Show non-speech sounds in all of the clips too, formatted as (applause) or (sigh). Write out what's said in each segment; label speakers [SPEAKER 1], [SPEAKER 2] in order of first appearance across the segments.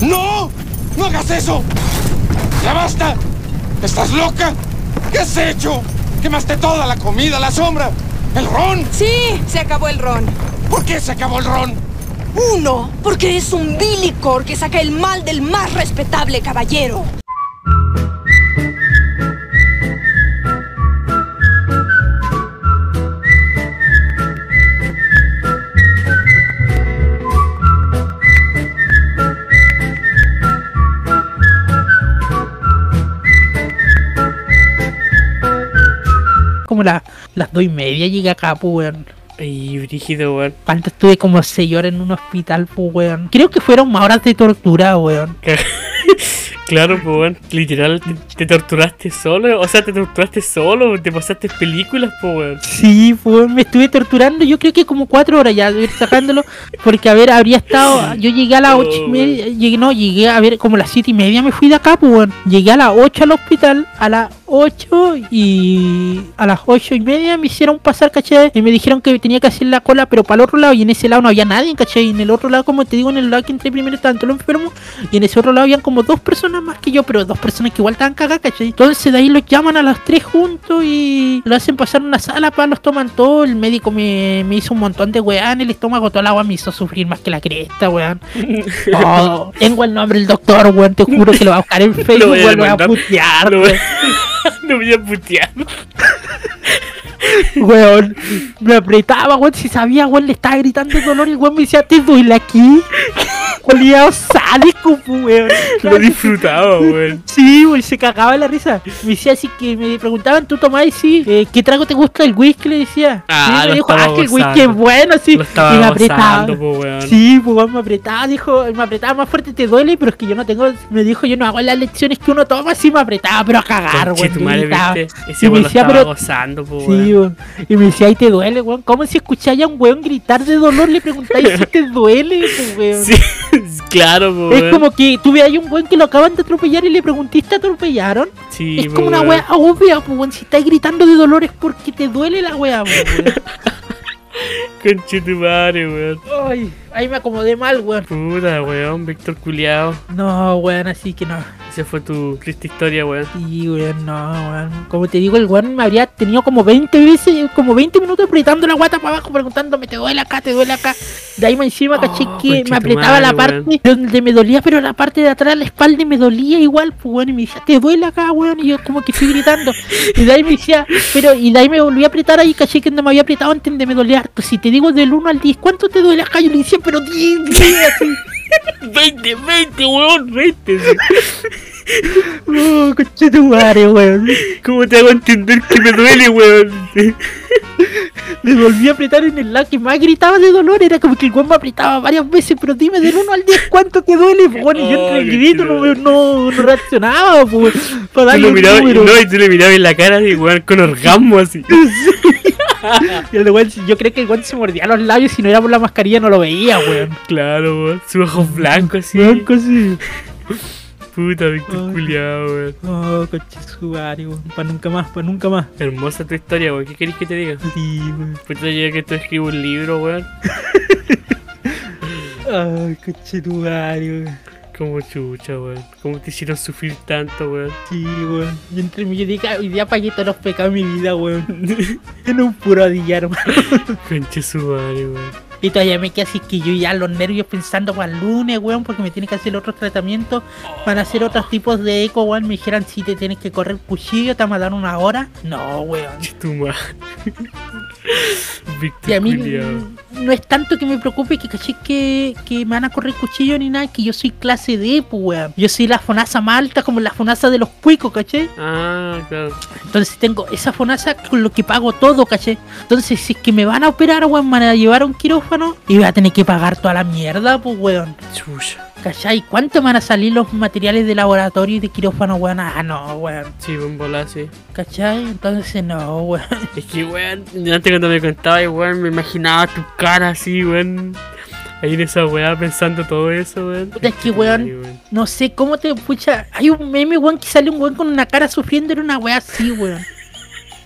[SPEAKER 1] ¡No! ¡No hagas eso! ¡Ya basta! ¿Estás loca? ¿Qué has hecho? Quemaste toda la comida, la sombra, el ron.
[SPEAKER 2] Sí, se acabó el ron.
[SPEAKER 1] ¿Por qué se acabó el ron?
[SPEAKER 2] Uno, porque es un bilicor que saca el mal del más respetable caballero.
[SPEAKER 3] Como la- las dos y media llegué acá, pues, weón.
[SPEAKER 4] Ay, brígido, weón.
[SPEAKER 3] ¿Cuánto estuve como seis horas en un hospital, pues, weón? Creo que fueron más horas de tortura, weón. (laughs)
[SPEAKER 4] Claro, pues. Literal, te, te torturaste solo. O sea, te torturaste solo. Te pasaste películas, pues, weón.
[SPEAKER 3] Sí, pues, me estuve torturando, yo creo que como cuatro horas ya, de ir sacándolo. Porque, a ver, habría estado. Yo llegué a las
[SPEAKER 4] Oh,
[SPEAKER 3] ocho y media. Llegué, no, llegué a ver, como las siete y media me fui de acá, pues. Llegué a las ocho al hospital, a las ocho y. A las ocho y media me hicieron pasar, ¿cachai? Y me dijeron que tenía que hacer la cola, pero para el otro lado, y en ese lado no había nadie, ¿cachai? Y en el otro lado, como te digo, en el lado que entré primero estaban todos los enfermos. Y en ese otro lado habían como dos personas más que yo, pero dos personas que igual estaban cagadas, ¿cachai? Entonces de ahí los llaman a las tres juntos y lo hacen pasar una sala, para los toman todo. El médico me, me hizo un montón de weá en el estómago, toda la agua me hizo sufrir más que la cresta, weón. (laughs) Oh, tengo el nombre del doctor, weón, te juro que lo va a buscar en (laughs) Facebook,
[SPEAKER 4] voy a
[SPEAKER 3] weón, lo voy a putear, weón. (laughs)
[SPEAKER 4] no voy a putear.
[SPEAKER 3] Weón, me apretaba, weón, si sabía, weón, le estaba gritando de dolor y el weón me decía, ¿te duele aquí? Oliado sádico, weón.
[SPEAKER 4] Lo disfrutaba, weón.
[SPEAKER 3] Sí, weón, se cagaba la risa. Me decía así que me preguntaban, ¿tú tomás? Sí, eh, ¿qué trago te gusta el whisky? Le decía.
[SPEAKER 4] Ah,
[SPEAKER 3] sí, me dijo, ah, que el whisky es bueno, sí. Y me apretaba.
[SPEAKER 4] po, weón.
[SPEAKER 3] Sí, pues weón, me apretaba, dijo, me apretaba más fuerte, te duele, pero es que yo no tengo, me dijo, yo no hago las lecciones que uno toma, sí me apretaba, pero a cagar, weón. Y me
[SPEAKER 4] weón
[SPEAKER 3] decía,
[SPEAKER 4] estaba
[SPEAKER 3] pero-
[SPEAKER 4] gozando, po,
[SPEAKER 3] Sí,
[SPEAKER 4] weón.
[SPEAKER 3] Weón. Y me decía, ay, te duele, weón. ¿Cómo si escucháis a un weón gritar de dolor le preguntáis si te duele, weón?
[SPEAKER 4] Sí, (laughs) claro, po,
[SPEAKER 3] Es
[SPEAKER 4] weón.
[SPEAKER 3] como que tú veas un weón que lo acaban de atropellar y le preguntiste, ¿te atropellaron?
[SPEAKER 4] Sí,
[SPEAKER 3] es como una
[SPEAKER 4] weón.
[SPEAKER 3] wea obvia, weón. Si estás gritando de dolor es porque te duele la wea, pues, weón. (laughs)
[SPEAKER 4] Conche tu madre, weón.
[SPEAKER 3] Ay, ahí me acomodé mal, weón.
[SPEAKER 4] Puta, weón. Víctor Culeado.
[SPEAKER 3] No, weón, así que no.
[SPEAKER 4] Esa fue tu triste historia, weón.
[SPEAKER 3] Sí, weón, no, weón. Como te digo, el weón me habría tenido como 20 veces, como 20 minutos apretando la guata para abajo, preguntándome, ¿te duele acá? ¿Te duele acá? De ahí más encima,
[SPEAKER 4] Oh,
[SPEAKER 3] caché que me apretaba la parte donde me dolía, pero la parte de atrás, la espalda me dolía igual, pues, weón. Y me decía, ¿te duele acá, weón? Y yo como que estoy gritando. Y de ahí me decía, pero, y de ahí me volví a apretar ahí, caché que no me había apretado antes de me dolía harto. Si te digo del 1 al 10, ¿cuánto te duele acá? Yo le decía, pero 10, 10, así.
[SPEAKER 4] 20, 20, weón, 20. sí.
[SPEAKER 3] Oh, coche tu madre, weón.
[SPEAKER 4] ¿Cómo te hago entender que me duele, weón?
[SPEAKER 3] Le volví a apretar en el lado que más gritaba de dolor. Era como que el weón me apretaba varias veces. Pero dime del 1 al 10 cuánto te duele. Bueno, y yo entre el
[SPEAKER 4] Ay,
[SPEAKER 3] grito no, no, no reaccionaba. Pues, para
[SPEAKER 4] Tú
[SPEAKER 3] darle
[SPEAKER 4] lo
[SPEAKER 3] un
[SPEAKER 4] mirabas,
[SPEAKER 3] número.
[SPEAKER 4] no, y tú le mirabas en la cara y weón con orgasmo así. (laughs) (laughs)
[SPEAKER 3] Y el yo creo que el weón se mordía los labios. Si no era por la mascarilla, no lo veía, weón.
[SPEAKER 4] Claro, weón. Sus ojos (laughs) blancos así.
[SPEAKER 3] Blanco, sí.
[SPEAKER 4] Puta, Víctor
[SPEAKER 3] Ay.
[SPEAKER 4] Culeado, weón.
[SPEAKER 3] Oh, coche su madre, weón. Para nunca más, para nunca más.
[SPEAKER 4] Hermosa tu historia, weón. ¿Qué querés que te diga?
[SPEAKER 3] Sí, weón.
[SPEAKER 4] Puta, yo que tú escribo un libro, weón. (laughs)
[SPEAKER 3] Ay, coche madre, weón.
[SPEAKER 4] Como chucha, weón. ¿Cómo te hicieron sufrir tanto, weón?
[SPEAKER 3] Sí, weón. Yo entre mí, yo dije, "Ah, hoy día pagué todos los pecados de mi vida, weón. (laughs) en un puro día, hermano. (laughs)
[SPEAKER 4] Conche su madre, weón.
[SPEAKER 3] Y todavía me queda así que yo ya los nervios pensando para el lunes, weón, porque me tienen que hacer otros tratamientos para hacer otros tipos de eco, weón. Me dijeran si te tienes que correr cuchillo, te van a dar una hora. No, weón. (laughs) Y a mí no es tanto que me preocupe que caché que, que me van a correr cuchillo ni nada, que yo soy clase D, pues, weón. Yo soy la fonasa más alta como la fonasa de los cuicos, caché.
[SPEAKER 4] Ah, claro.
[SPEAKER 3] Entonces tengo esa fonasa con lo que pago todo, caché. Entonces, si es que me van a operar, weón, me van a llevar a un quirófano y voy a tener que pagar toda la mierda, pues, weón.
[SPEAKER 4] Chucha.
[SPEAKER 3] ¿Cachai? ¿Cuánto van a salir los materiales de laboratorio y de quirófano, weón? Ah, no, weón.
[SPEAKER 4] Sí, buen bola, sí.
[SPEAKER 3] ¿Cachai? Entonces, no, weón.
[SPEAKER 4] Es que, weón, antes cuando me contabas, weón, me imaginaba tu cara así, weón. Ahí en esa weá pensando todo eso, weón.
[SPEAKER 3] Es que, weón,
[SPEAKER 4] Ay,
[SPEAKER 3] No sé cómo te pucha. Hay un meme, weón, que sale un weón con una cara sufriendo en una weá así, weón.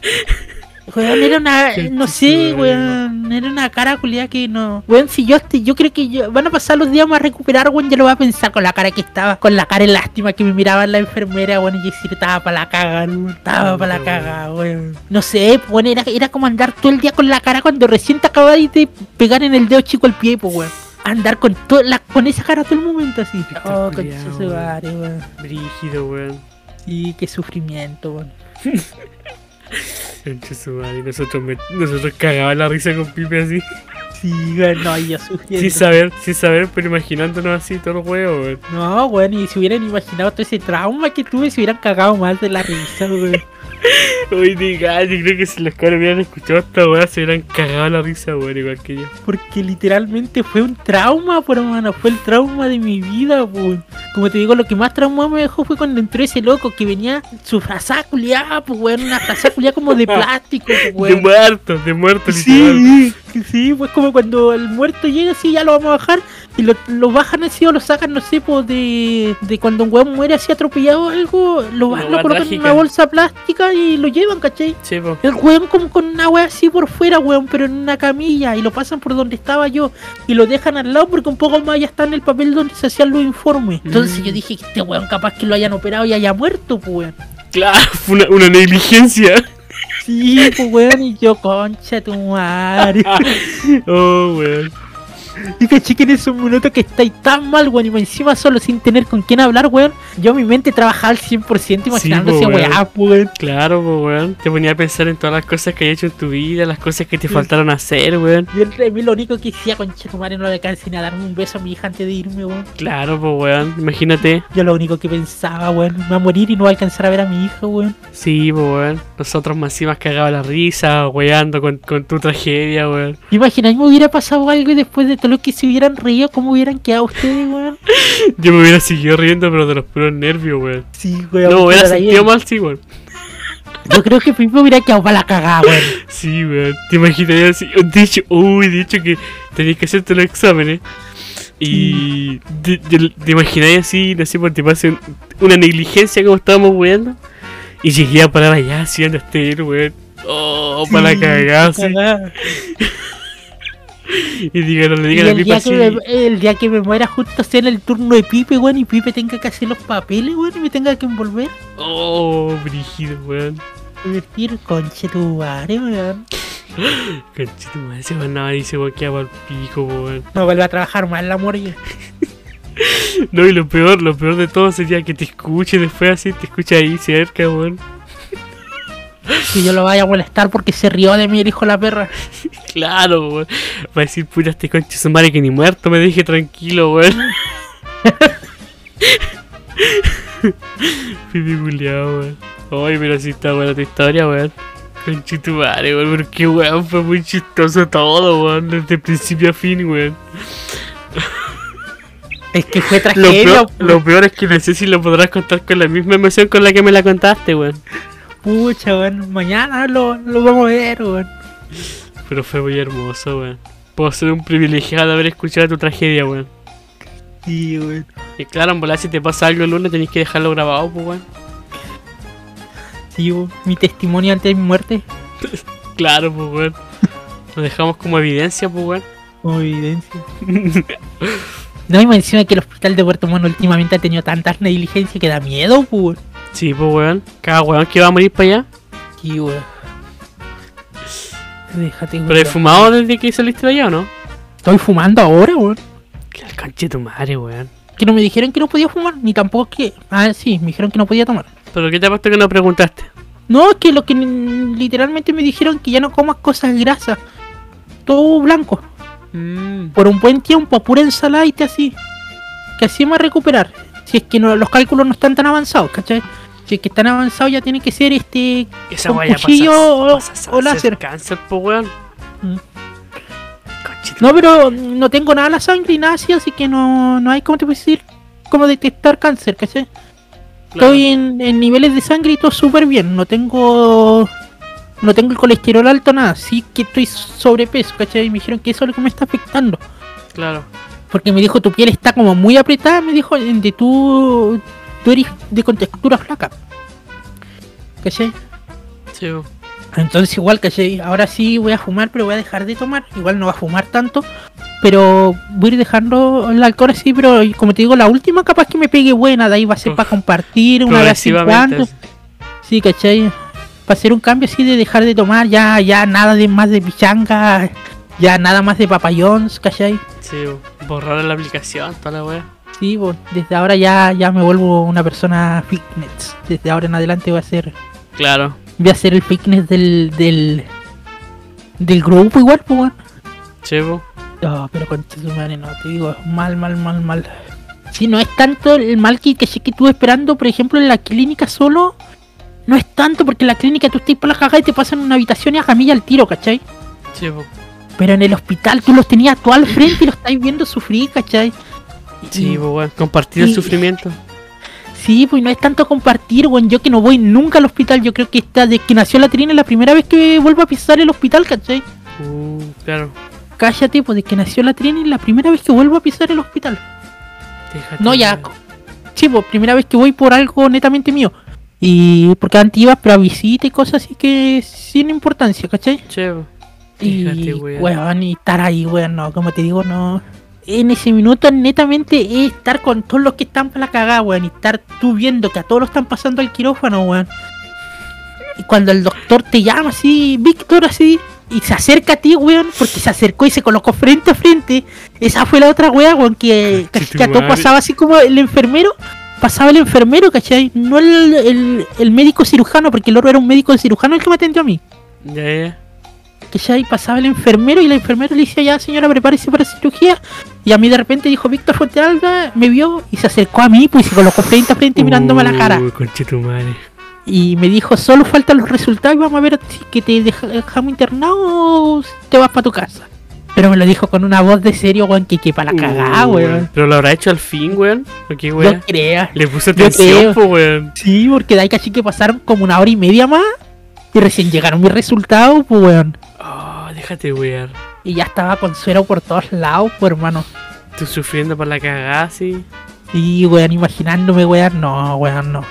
[SPEAKER 3] (laughs) Weón, era una,
[SPEAKER 4] Qué
[SPEAKER 3] no sé, weón, era una cara culiada que no. Weón, si yo estoy, yo creo que yo- van a pasar los días más a recuperar, weón, ya lo voy a pensar con la cara que estaba, con la cara de lástima que me miraba la enfermera, weón, y decir, estaba para la caga, weón, estaba para la caga, weón. No sé, weón, era, era como andar todo el día con la cara cuando recién te acabas de pegar en el dedo chico el pie, pues, weón. Andar con toda la, con esa cara todo el momento así. Oh, concha su
[SPEAKER 4] weón. Brígido, weón.
[SPEAKER 3] Sí, qué sufrimiento, weón. (laughs) (laughs)
[SPEAKER 4] Madre, nosotros, me- nosotros cagaban la risa con Pipe así.
[SPEAKER 3] Sí, weón, no, y yo sufriendo.
[SPEAKER 4] Sin saber, sin saber, pero imaginándonos así todo el juego, weón.
[SPEAKER 3] No, weón, y si hubieran imaginado todo ese trauma que tuve, se hubieran cagado más de la risa, weón. (laughs)
[SPEAKER 4] Uy, diga, yo creo que si los cabros hubieran escuchado esta weá se hubieran cagado la risa, weón, igual que yo.
[SPEAKER 3] Porque literalmente fue un trauma, por hermano, fue el trauma de mi vida, weón. Como te digo, lo que más trauma me dejó fue cuando entró ese loco que venía su frazada culiada, pues, weón, una frazada culiada como de (laughs) plástico, pues,
[SPEAKER 4] De
[SPEAKER 3] weón.
[SPEAKER 4] muerto, de muerto.
[SPEAKER 3] Sí, sí, pues como cuando el muerto llega así, ya lo vamos a bajar, y lo, lo bajan así o lo sacan, no sé, pues de, de cuando un weón muere así atropellado o algo, lo, lo
[SPEAKER 4] weá
[SPEAKER 3] colocan en una bolsa plástica y lo llevan, ¿cachai?
[SPEAKER 4] Sí, po.
[SPEAKER 3] El weón como con una wea así por fuera, weón, pero en una camilla y lo pasan por donde estaba yo y lo dejan al lado porque un poco más ya está en el papel donde se hacían los informes. Entonces
[SPEAKER 4] Mm.
[SPEAKER 3] yo dije que este weón capaz que lo hayan operado y haya muerto, pues weón.
[SPEAKER 4] Claro, (laughs) fue una, una negligencia.
[SPEAKER 3] Sí, pues weón, y yo, concha tu madre. (laughs)
[SPEAKER 4] Oh, weón.
[SPEAKER 3] Y caché que en esos minutos que estáis tan mal, weón, y encima solo sin tener con quién hablar, weón, yo mi mente trabajaba al 100% imaginando
[SPEAKER 4] po,
[SPEAKER 3] esa
[SPEAKER 4] weón.
[SPEAKER 3] weón.
[SPEAKER 4] Claro, po, weón. Te ponía a pensar en todas las cosas que hay hecho en tu vida, las cosas que te faltaron hacer, weón.
[SPEAKER 3] Yo a mí lo único que decía, concha tu madre, no le alcancé ni a darme un beso a mi hija antes de irme, weón.
[SPEAKER 4] Claro, po, weón. Imagínate.
[SPEAKER 3] Yo lo único que pensaba, weón, me va a morir y no va a alcanzar a ver a mi hija, weón.
[SPEAKER 4] Sí, po, weón. Nosotros más encima cagaba la risa, weando con, con tu tragedia, weón.
[SPEAKER 3] Imagináis me hubiera pasado algo y después de todo lo que se hubieran reído, ¿cómo hubieran quedado ustedes, weón? (laughs)
[SPEAKER 4] Yo me hubiera seguido riendo, pero de los puros nervios, weón.
[SPEAKER 3] Sí, weón.
[SPEAKER 4] No me hubiera sentido mal, sí, weón.
[SPEAKER 3] Yo creo que Pipe hubiera quedado para la cagada, weón. (laughs)
[SPEAKER 4] Sí, weón. Te imaginarías así. De hecho, uy, de hecho que tenías que hacerte los exámenes. Y te, te, imagináis así, no sé, por te pase un- una negligencia como estábamos weando. Y llegué a parar allá haciendo este weón. Oh, para la cagada, sí. (laughs) (laughs) Y digan, no le
[SPEAKER 3] Y
[SPEAKER 4] digan a
[SPEAKER 3] el día,
[SPEAKER 4] así.
[SPEAKER 3] que me, el día que me muera justo sea en el turno de Pipe, weón, y Pipe tenga que hacer los papeles, weón, y me tenga que envolver.
[SPEAKER 4] Oh, brígido, weón.
[SPEAKER 3] Divertir, conche tu madre, weón. (gasps)
[SPEAKER 4] Conchito, madre, ese weón nada dice weón que va al pico, weón.
[SPEAKER 3] No vuelva a trabajar más la morgue. (laughs)
[SPEAKER 4] No, y lo peor, lo peor de todo sería que te escuche después así, te escucha ahí cerca, weón.
[SPEAKER 3] Que yo lo vaya a molestar porque se rió de mí el hijo de la perra.
[SPEAKER 4] Claro, weón. Va a decir, puta, este conche su madre que ni muerto me deje tranquilo, weón. (laughs) Pipi culiao, weón. Ay, pero sí está buena tu historia, weón. Conchito madre, weón. Pero qué weón, fue muy chistoso todo, weón. Desde principio a fin, weón.
[SPEAKER 3] Es que fue
[SPEAKER 4] Lo
[SPEAKER 3] tragedia,
[SPEAKER 4] peor,
[SPEAKER 3] pu-
[SPEAKER 4] lo peor es que no sé si lo podrás contar con la misma emoción con la que me la contaste, weón.
[SPEAKER 3] Pucha, weón. Mañana lo, lo vamos a ver, weón.
[SPEAKER 4] Pero fue muy hermoso, weón. Puedo ser un privilegiado de haber escuchado tu tragedia, weón.
[SPEAKER 3] Sí, weón.
[SPEAKER 4] Y claro, en volar si te pasa algo el lunes tenés que dejarlo grabado, pues, weón.
[SPEAKER 3] Sí, weón. Mi testimonio antes de mi muerte. (laughs)
[SPEAKER 4] Claro, pues, weón. Lo dejamos como evidencia, pues, weón.
[SPEAKER 3] Como evidencia. (laughs) No, y más encima que el hospital de Puerto Montt últimamente ha tenido tantas negligencias que da miedo, pues.
[SPEAKER 4] Sí, pues, weón. Cada weón que va a morir para allá.
[SPEAKER 3] Sí, weón. Déjate,
[SPEAKER 4] Pero he fumado desde que saliste de allá, ¿o no?
[SPEAKER 3] Estoy fumando ahora, weón.
[SPEAKER 4] Que de tu madre, weón.
[SPEAKER 3] Que no me dijeron que no podía fumar, ni tampoco que. Ah, sí, me dijeron que no podía tomar.
[SPEAKER 4] Pero ¿qué te ha puesto que no preguntaste?
[SPEAKER 3] No, es que lo que literalmente me dijeron que ya no comas cosas grasas. Todo blanco.
[SPEAKER 4] Mmm.
[SPEAKER 3] Por un buen tiempo, pura ensalada y así. Que así me va a recuperar. Si es que no, los cálculos no están tan avanzados, ¿cachai? Si es que están avanzados ya tiene que ser este
[SPEAKER 4] Esa
[SPEAKER 3] con cuchillo o-
[SPEAKER 4] pasa a
[SPEAKER 3] o
[SPEAKER 4] hacer
[SPEAKER 3] láser.
[SPEAKER 4] cáncer, pues, weón.
[SPEAKER 3] Mm. No, pero no tengo nada en la sangre y nada así, así que no, no hay, ¿cómo te puedo decir? Como detectar cáncer, ¿cachai?
[SPEAKER 4] Claro.
[SPEAKER 3] Estoy en, en niveles de sangre y todo súper bien. No tengo. No tengo el colesterol alto, nada. Sí que estoy sobrepeso, ¿cachai? Y me dijeron que eso es lo que me está afectando.
[SPEAKER 4] Claro.
[SPEAKER 3] Porque me dijo, tu piel está como muy apretada. Me dijo, de tú. Tú eres de contextura flaca. ¿Cachai?
[SPEAKER 4] Sí.
[SPEAKER 3] Entonces igual, ¿cachai? Ahora sí voy a fumar, pero voy a dejar de tomar. Igual no va a fumar tanto. Pero voy a ir dejando el alcohol así, pero como te digo, la última capaz que me pegue buena, de ahí va a ser
[SPEAKER 4] Uf.
[SPEAKER 3] para compartir una vez en
[SPEAKER 4] Progresivamente.
[SPEAKER 3] cuando. Sí, ¿cachai? Para hacer un cambio así de dejar de tomar, ya, ya nada de más de pichanga, ya nada más de papayons, ¿cachai?
[SPEAKER 4] Sí, borrar la aplicación, toda la wea.
[SPEAKER 3] Sí, pues, desde ahora ya, ya me vuelvo una persona fitness. Desde ahora en adelante voy a ser,
[SPEAKER 4] Claro.
[SPEAKER 3] voy a ser el fitness del, del, del grupo igual, pues, weón.
[SPEAKER 4] Sí.
[SPEAKER 3] No, pero con tu madre no, te digo, mal, mal, mal, mal. Si no es tanto el mal que, que, que estuve esperando, por ejemplo, en la clínica solo, no es tanto porque en la clínica tú estás por la cagada y te pasan una habitación y a camilla al tiro, ¿cachai?
[SPEAKER 4] Sí, po.
[SPEAKER 3] Pero en el hospital tú los tenías tú al frente y los estáis viendo sufrir, ¿cachai?
[SPEAKER 4] Sí,
[SPEAKER 3] Y-
[SPEAKER 4] po, weón. Compartir el sufrimiento.
[SPEAKER 3] Sí, pues no es tanto compartir, weón. Yo que no voy nunca al hospital, yo creo que esta desde que nació la Trina es la primera vez que vuelvo a pisar el hospital, ¿cachai?
[SPEAKER 4] Uh, claro.
[SPEAKER 3] Cállate, pues desde que nació la Trina es la primera vez que vuelvo a pisar el hospital.
[SPEAKER 4] Déjate,
[SPEAKER 3] No, ya. Sí, pues primera vez que voy por algo netamente mío. Y porque antes iba pero a visita y cosas así que sin importancia, ¿cachai?
[SPEAKER 4] Sí, Déjate, weón.
[SPEAKER 3] weón, y estar ahí, weón, no, como te digo, no. En ese minuto, netamente, es estar con todos los que están para la cagada, weón, y estar tú viendo que a todos lo están pasando al quirófano, weón. Y cuando el doctor te llama así, Víctor, así, y se acerca a ti, weón, porque se acercó y se colocó frente a frente, esa fue la otra weón, weón, que, (laughs) que, que a todo pasaba así como el enfermero. Pasaba el enfermero, ¿cachai? No el, el, el médico cirujano, porque el otro era un médico cirujano el que me atendió a mí
[SPEAKER 4] Ya, ya.
[SPEAKER 3] Que ya ahí pasaba el enfermero y la enfermera le decía, ya señora, prepárese para cirugía. Y a mí de repente dijo Víctor Fuentealba, me vio y se acercó a mí, pues y se colocó frente a frente mirándome a la cara. Y me dijo, solo faltan los resultados y vamos a ver si que te deja- dejamos internado o te vas para tu casa. Pero me lo dijo con una voz de serio, weón, que que para la cagada,
[SPEAKER 4] Uh,
[SPEAKER 3] weón.
[SPEAKER 4] Pero lo habrá hecho al fin, weón. ¿O qué,
[SPEAKER 3] No creas.
[SPEAKER 4] Le puso atención,
[SPEAKER 3] creo.
[SPEAKER 4] po, weón.
[SPEAKER 3] Sí, porque de ahí casi que pasaron como una hora y media más. Y recién llegaron mis resultados, pues, weón.
[SPEAKER 4] Déjate.
[SPEAKER 3] Y ya estaba con suero por todos lados, pues, hermano.
[SPEAKER 4] Tú sufriendo por la cagada, sí.
[SPEAKER 3] Sí, weón, imaginándome, weón, no, weón, no.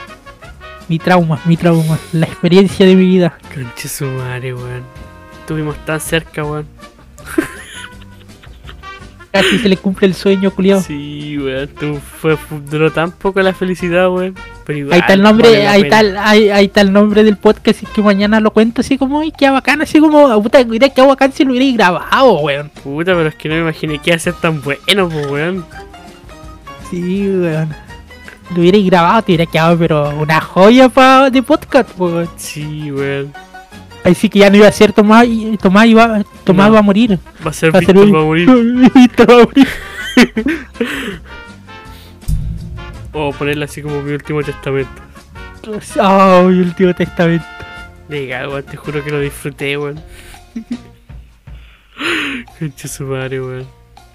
[SPEAKER 3] Mi trauma, mi trauma, la experiencia de mi vida.
[SPEAKER 4] Conche su madre, weón. Estuvimos tan cerca, weón.
[SPEAKER 3] Casi se le cumple el sueño, culiao.
[SPEAKER 4] Sí, weón. Tú fue, fu- duró tan poco la felicidad, weón. Pero igual,
[SPEAKER 3] ahí está el
[SPEAKER 4] vale
[SPEAKER 3] nombre,
[SPEAKER 4] la
[SPEAKER 3] ahí está, ahí, ahí está el nombre del podcast y que mañana lo cuento así como, ay, qué bacán, así como, puta, mira qué bacán si lo hubierais grabado, weón.
[SPEAKER 4] Puta, pero es que no me imaginé que iba a ser tan bueno, po, weón.
[SPEAKER 3] Sí, weón. Lo hubierais grabado, te hubiera quedado, pero una joya pa, de podcast, weón.
[SPEAKER 4] Sí, weón.
[SPEAKER 3] Ahí sí que ya no iba a ser Tomás, y- Tomás iba, Tomás
[SPEAKER 4] No.
[SPEAKER 3] va a morir.
[SPEAKER 4] Va a ser
[SPEAKER 3] Va a ser
[SPEAKER 4] Víctor,
[SPEAKER 3] un-
[SPEAKER 4] va a morir.
[SPEAKER 3] Víctor va a morir. (laughs)
[SPEAKER 4] O (laughs) ponerle así como mi último testamento.
[SPEAKER 3] Oh, mi último testamento.
[SPEAKER 4] Legal, weón. Te juro que lo disfruté, weón. (laughs) Conche su madre, weón.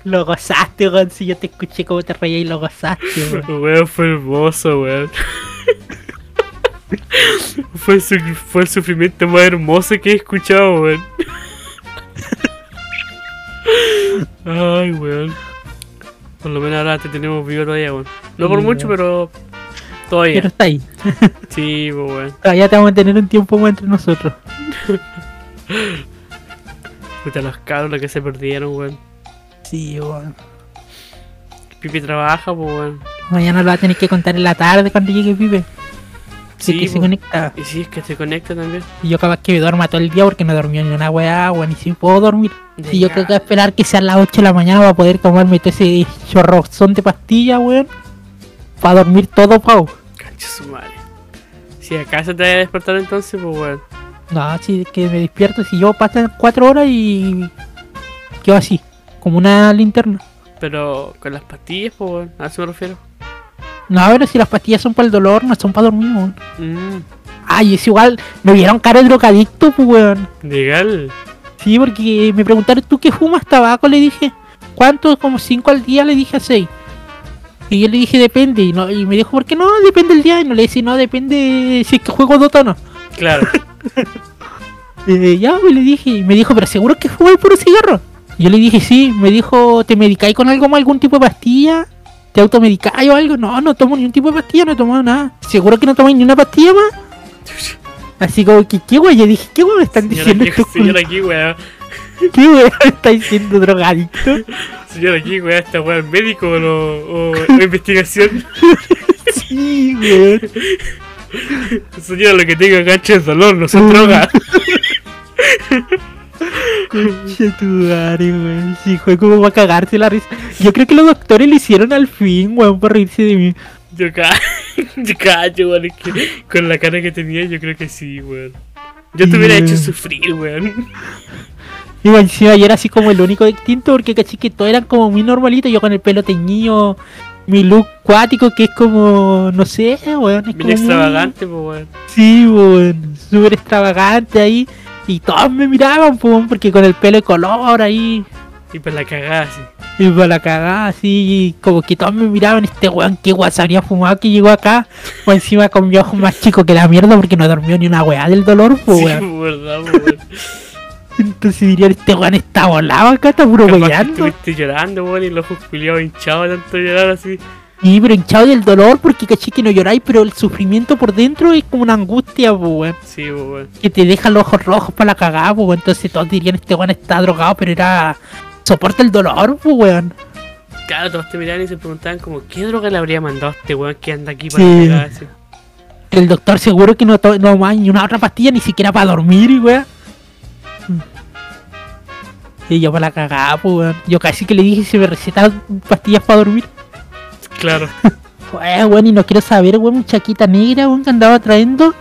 [SPEAKER 3] Lo gozaste, weón. Si yo te escuché como te reía y lo gozaste, weón.
[SPEAKER 4] Weón, fue hermoso, weón. Fue, el su- fue el sufrimiento más hermoso que he escuchado, weón. Ay, weón. Por lo menos ahora te tenemos vivo todavía, weón. No por mucho, pero
[SPEAKER 3] Pero
[SPEAKER 4] todavía.
[SPEAKER 3] está ahí.
[SPEAKER 4] Sí, pues, weón.
[SPEAKER 3] Todavía te vamos a tener un tiempo más entre nosotros.
[SPEAKER 4] Puta, los cabros que se perdieron, weón.
[SPEAKER 3] Sí, weón.
[SPEAKER 4] Pipi trabaja, pues, weón.
[SPEAKER 3] Mañana lo va a tener que contar en la tarde cuando llegue Pipe. Sí,
[SPEAKER 4] Sí,
[SPEAKER 3] que se conecta.
[SPEAKER 4] Y si es que se conecta también.
[SPEAKER 3] Y yo capaz que me duerma todo el día porque no dormí ni una weá, weón. Y si puedo dormir. Y yo creo que voy esperar que sean las 8 de la mañana para poder tomarme todo ese chorrozón de pastillas, weón. Para dormir todo, pau.
[SPEAKER 4] Cancha su madre. Si acaso te vaya a despertar entonces, pues, weón.
[SPEAKER 3] No, si es que me despierto, si yo pasan 4 horas y quedo así, como una linterna.
[SPEAKER 4] Pero con las pastillas, pues, weón. A eso me refiero.
[SPEAKER 3] No, pero si las pastillas son para el dolor, no son para dormir, weón.
[SPEAKER 4] Mmm,
[SPEAKER 3] Ay, es igual, me vieron cara de drogadicto, pues, weón.
[SPEAKER 4] legal.
[SPEAKER 3] Sí, porque me preguntaron, ¿tú qué fumas tabaco? Le dije, ¿cuánto? Como 5 al día, le dije a 6. Y yo le dije, depende. Y, no, y me dijo, ¿por qué no? Depende el día. Y no le dije, no, depende si es que juego Dota o no.
[SPEAKER 4] Claro. (laughs)
[SPEAKER 3] Eh, ya, pues, le dije. Y me dijo, ¿pero seguro que fumas puro cigarro? Y yo le dije, sí. Me dijo, ¿te medicáis con algo más, algún tipo de pastilla? ¿Te automedicáis o algo? No, no tomo ningún tipo de pastilla, no he tomado nada. ¿Seguro que no tomáis ni una pastilla más? Así como que, ¿qué weón? Yo dije, ¿qué weón me están
[SPEAKER 4] Señora,
[SPEAKER 3] diciendo
[SPEAKER 4] aquí, señora aquí, weá.
[SPEAKER 3] ¿Qué weón me está diciendo drogadicto? (laughs)
[SPEAKER 4] Señora aquí, weá, esta weá, ¿el médico o, lo- o- o investigación? (laughs)
[SPEAKER 3] Sí, weón.
[SPEAKER 4] Señora, lo que tenga gancho es dolor, no son drogas. (laughs)
[SPEAKER 3] Tu madre, weón. Sí, fue como va a cagarse la risa. Yo creo que los doctores lo hicieron al fin, weón, por reírse de mí.
[SPEAKER 4] Yo ca- (laughs) yo cacho, que con la cara que tenía, yo creo que sí, weón. Yo te hubiera hecho sufrir, weón.
[SPEAKER 3] Y bueno, encima yo era así como el único distinto porque caché que todos eran como muy normalitos. Yo con el pelo teñido, mi look cuático que es como, no sé, weón. Es
[SPEAKER 4] Bien
[SPEAKER 3] como muy-
[SPEAKER 4] extravagante, pues, weón.
[SPEAKER 3] Sí, weón. Súper extravagante ahí. Y todos me miraban, pues, weón, porque con el pelo de color ahí.
[SPEAKER 4] Y pues la cagada, así.
[SPEAKER 3] Y para la cagada, así, y como que todos me miraban, este weón, qué guasa habría fumado que llegó acá. O encima con mi ojo más chico que la mierda porque no dormió ni una weá del dolor, pues
[SPEAKER 4] Sí,
[SPEAKER 3] weón.
[SPEAKER 4] pues, (laughs) verdad, pues, weón.
[SPEAKER 3] Entonces dirían, este weón está volado acá, está puro
[SPEAKER 4] estuviste llorando, weón, y los ojos culiados hinchados tanto llorar así.
[SPEAKER 3] Sí, pero hinchado del dolor porque caché que no lloráis, pero el sufrimiento por dentro es como una angustia, weón.
[SPEAKER 4] Sí, weón.
[SPEAKER 3] Que te deja los ojos rojos para la cagada, weón. Entonces todos dirían, este weón está drogado, pero era... Soporta el dolor, weón.
[SPEAKER 4] Claro, todos te miraban y se preguntaban como, ¿qué droga le habría mandado a este weón que anda aquí para
[SPEAKER 3] Sí.
[SPEAKER 4] así?
[SPEAKER 3] El doctor seguro que no, to- no ni una otra pastilla, ni siquiera para dormir, weón. Y yo para la cagada, pues weón. Yo casi que le dije si me recetaron pastillas para dormir.
[SPEAKER 4] Claro. (laughs)
[SPEAKER 3] Weón, weón, y no quiero saber, weón, mi chaquita negra, weón, que andaba trayendo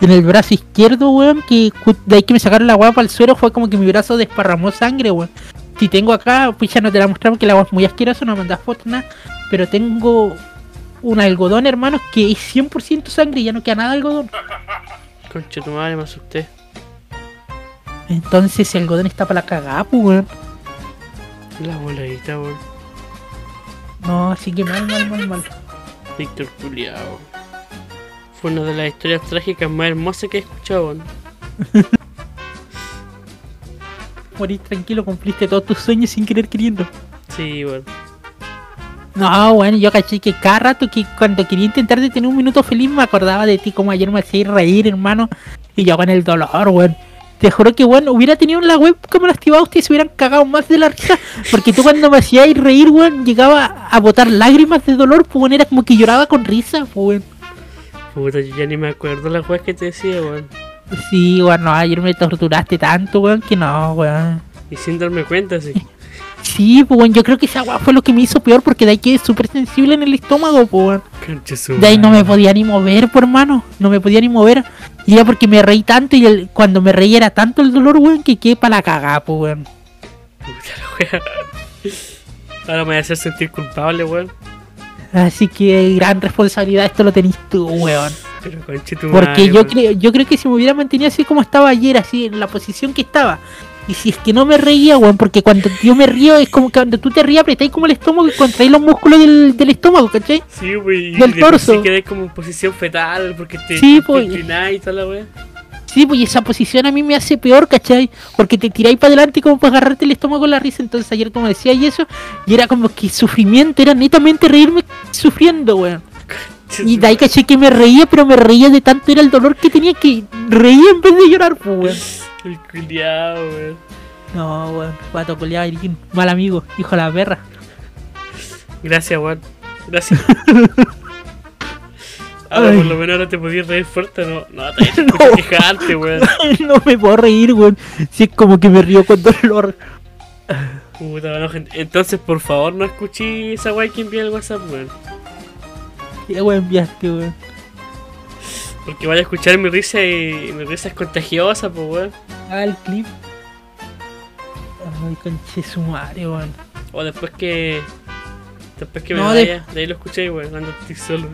[SPEAKER 3] en el brazo izquierdo, weón, que de ahí que me sacaron la para el suelo fue como que mi brazo desparramó sangre, weón. Si tengo acá, pues ya no te la mostramos que la weá es muy asquerosa, no mandas fotos, nada. Pero tengo un algodón, hermanos, que es 100% sangre y ya no queda nada de algodón.
[SPEAKER 4] Concha tu madre, me asusté.
[SPEAKER 3] Entonces el algodón está para la cagada, pues, weón.
[SPEAKER 4] La voladita, weón.
[SPEAKER 3] No, así que mal, mal, mal, mal.
[SPEAKER 4] Víctor Culiao. Fue una de las historias trágicas más hermosas que he escuchado. (laughs)
[SPEAKER 3] Morir tranquilo, cumpliste todos tus sueños sin querer queriendo.
[SPEAKER 4] Sí, weón.
[SPEAKER 3] No, bueno, yo caché que cada rato que cuando quería intentar de tener un minuto feliz me acordaba de ti como ayer me hacías reír, hermano. Y yo con el dolor, weón. Te juro que, bueno, hubiera tenido la web como la activado, ustedes se hubieran cagado más de la risa. Porque tú cuando me hacías reír, weón, llegaba a botar lágrimas de dolor, pues, weón, era como que lloraba con risa, pues, weón.
[SPEAKER 4] Puta, yo ya ni me acuerdo las weas que te decía, weón.
[SPEAKER 3] Sí, weón, no, ayer me torturaste tanto, weón, que no, weón.
[SPEAKER 4] Y sin darme cuenta, sí.
[SPEAKER 3] Sí, pues, weón, yo creo que esa weá fue lo que me hizo peor porque de ahí quedé súper sensible en el estómago, pues, De ahí no me podía ni mover, por hermano. No me podía ni mover. Y era porque me reí tanto y el- cuando me reí era tanto el dolor, weón, que quedé para la cagada, pues, weón.
[SPEAKER 4] Puta la wea. Ahora me voy a hacer sentir culpable, weón.
[SPEAKER 3] Así que gran responsabilidad esto lo tenés tú, weón.
[SPEAKER 4] Pero
[SPEAKER 3] Porque yo creo, yo creo que si me hubiera mantenido así como estaba ayer, así en la posición que estaba. Y si es que no me reía, weón, porque cuando yo me río es como que cuando tú te ríes apretáis como el estómago y contraís los músculos del, del estómago, ¿cachai?
[SPEAKER 4] Sí, wey. y
[SPEAKER 3] del torso.
[SPEAKER 4] Sí quedé como en posición fetal porque te,
[SPEAKER 3] Sí,
[SPEAKER 4] te
[SPEAKER 3] pues.
[SPEAKER 4] inclinás y toda la wea.
[SPEAKER 3] Sí, pues y esa posición a mí me hace peor, ¿cachai? Porque te tiráis para adelante como para agarrarte el estómago con la risa. Entonces ayer como decía y eso, y era como que sufrimiento, era netamente reírme sufriendo, weón. Y de ahí caché que me reía, pero me reía de tanto era el dolor que tenía que reía en vez de llorar, pues, weón.
[SPEAKER 4] El culiao, weón.
[SPEAKER 3] No, weón, guato culiado, un mal amigo, hijo de la perra.
[SPEAKER 4] Gracias, weón. Gracias. (laughs) Ahora
[SPEAKER 3] Ay.
[SPEAKER 4] por lo menos ahora te podías reír fuerte, no, no, te (laughs)
[SPEAKER 3] No.
[SPEAKER 4] no. quejarte, weón. (laughs)
[SPEAKER 3] no me puedo reír, weón. Si es como que me río con dolor.
[SPEAKER 4] Puta, bueno, gente. Entonces, por favor, no escuché esa weá que envía el WhatsApp, weón.
[SPEAKER 3] ¿Qué weón enviaste, weón?
[SPEAKER 4] Porque vaya a escuchar mi risa y mi risa es contagiosa, pues, weón.
[SPEAKER 3] Haga el clip. Ay, conche su madre, weón.
[SPEAKER 4] O después que. Después que me
[SPEAKER 3] No, de-
[SPEAKER 4] vaya, de ahí lo escuché, weón, cuando estoy solo.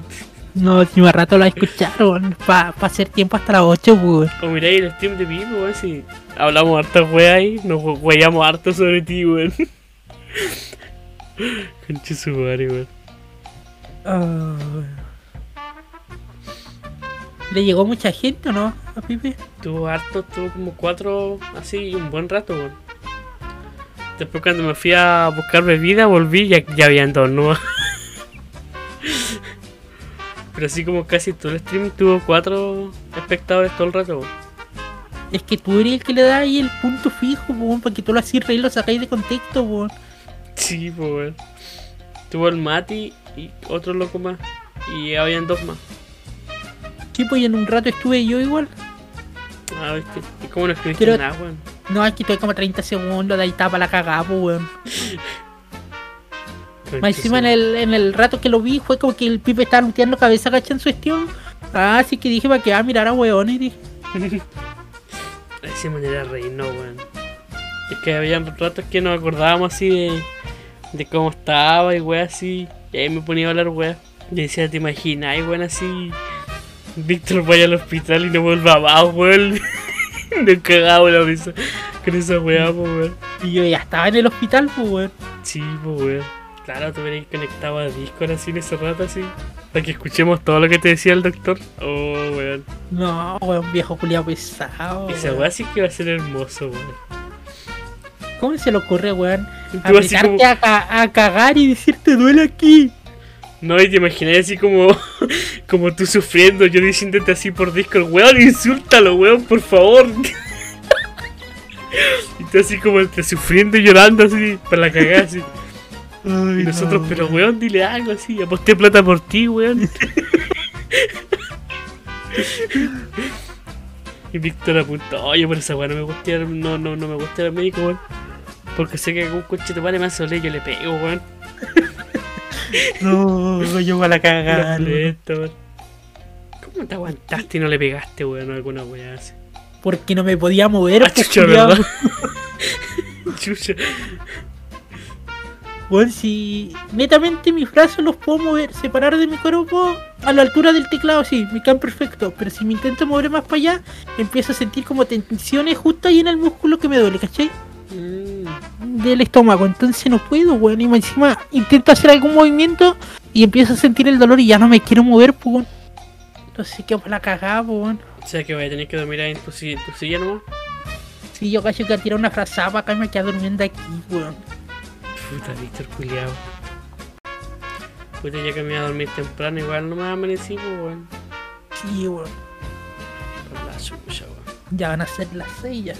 [SPEAKER 3] No, si más rato lo va a escuchar, weón. Para hacer tiempo hasta las 8, weón.
[SPEAKER 4] O miráis el stream de Pipo, weón, si hablamos harta weá ahí, nos weyamos harto sobre ti, weón. (laughs) Conche su madre, weón.
[SPEAKER 3] Ah, ¿Le llegó mucha gente o no a Pipe?
[SPEAKER 4] Tuvo harto, tuvo como cuatro, así, un buen rato, weón. Después cuando me fui a buscar bebida, volví y ya, ya habían dos, ¿no? (laughs) Pero así como casi todo el stream tuvo cuatro espectadores todo el rato, weón.
[SPEAKER 3] Es que tú eres el que le da ahí el punto fijo, weón, para que tú lo así reír lo sacáis de contexto, weón.
[SPEAKER 4] Sí, pues, weón. Tuvo el Mati y otro loco más. Y habían dos más.
[SPEAKER 3] Pues y en un rato estuve yo igual.
[SPEAKER 4] Ah, viste. ¿Y cómo no escribiste
[SPEAKER 3] Pero-
[SPEAKER 4] nada, weón?
[SPEAKER 3] No, aquí estoy como 30 segundos, de ahí estaba la cagada, pues, weón. Más encima en el, en el rato que lo vi fue como que el pipe estaba luteando cabeza gacha en su gestión. Ah, así que dije para que va a mirar a weones, dije. (laughs)
[SPEAKER 4] Esa manera de reírnos, weón. Es que había ratos que nos acordábamos así de, de cómo estaba y weón así. Y ahí me ponía a hablar weón. Y decía, ¿te imaginas? Y weón así. Víctor vaya al hospital y no vuelva más, weón. (laughs) Me cagaba la risa con esa weá, weón.
[SPEAKER 3] Y yo ya estaba en el hospital, weón.
[SPEAKER 4] Sí, weón. Claro, tú venías conectado a Discord así en ese rato así. Para que escuchemos todo lo que te decía el doctor. Oh, weón.
[SPEAKER 3] No, weón, viejo culiado pesado.
[SPEAKER 4] Esa weá sí que va a ser hermoso, weón.
[SPEAKER 3] ¿Cómo se le ocurre, weón? Aplicarte
[SPEAKER 4] como-
[SPEAKER 3] a, ca- a cagar y decirte duele aquí.
[SPEAKER 4] No, y te imaginé así como, (laughs) como tú sufriendo, yo diciéndote así por Discord, weón, insúltalo, weón, por favor. (laughs) y tú así como entre sufriendo y llorando así, para la cagada así. Y nosotros, pero weón, dile algo así, aposté plata por ti, weón. (laughs) y Víctor apuntó, oye, por esa weón no me gusta ir, no, no, no me gusta ir al médico, weón. Porque sé que algún coche te vale más sole, yo le pego, weón.
[SPEAKER 3] No, yo a la cagada.
[SPEAKER 4] ¿Cómo te aguantaste y no le pegaste, weón, alguna weá así?
[SPEAKER 3] Porque no me podía mover,
[SPEAKER 4] Ah,
[SPEAKER 3] pues,
[SPEAKER 4] chucha. ¿verdad? (laughs) Chucha.
[SPEAKER 3] Weón, si netamente mis brazos los puedo mover, separar de mi cuerpo a la altura del teclado, sí, me quedan perfecto. Pero si me intento mover más para allá, empiezo a sentir como tensiones justo ahí en el músculo que me duele, ¿cachai?
[SPEAKER 4] Mm,
[SPEAKER 3] Del estómago, entonces no puedo, weón. Y encima intento hacer algún movimiento y empiezo a sentir el dolor y ya no me quiero mover, pues, weón. Entonces quedo para la cagada, pues, weón.
[SPEAKER 4] O sea que voy a tener que dormir ahí en tu, en tu silla nomás.
[SPEAKER 3] Sí, yo casi que tirar una frazada para acá y me quedo durmiendo aquí, weón.
[SPEAKER 4] Puta, Víctor culiao. Puta, ya que me voy a dormir temprano, igual no me amanecí, pues, weón.
[SPEAKER 3] Sí, weón.
[SPEAKER 4] Por la suya, weón.
[SPEAKER 3] Ya van a ser las seis ya.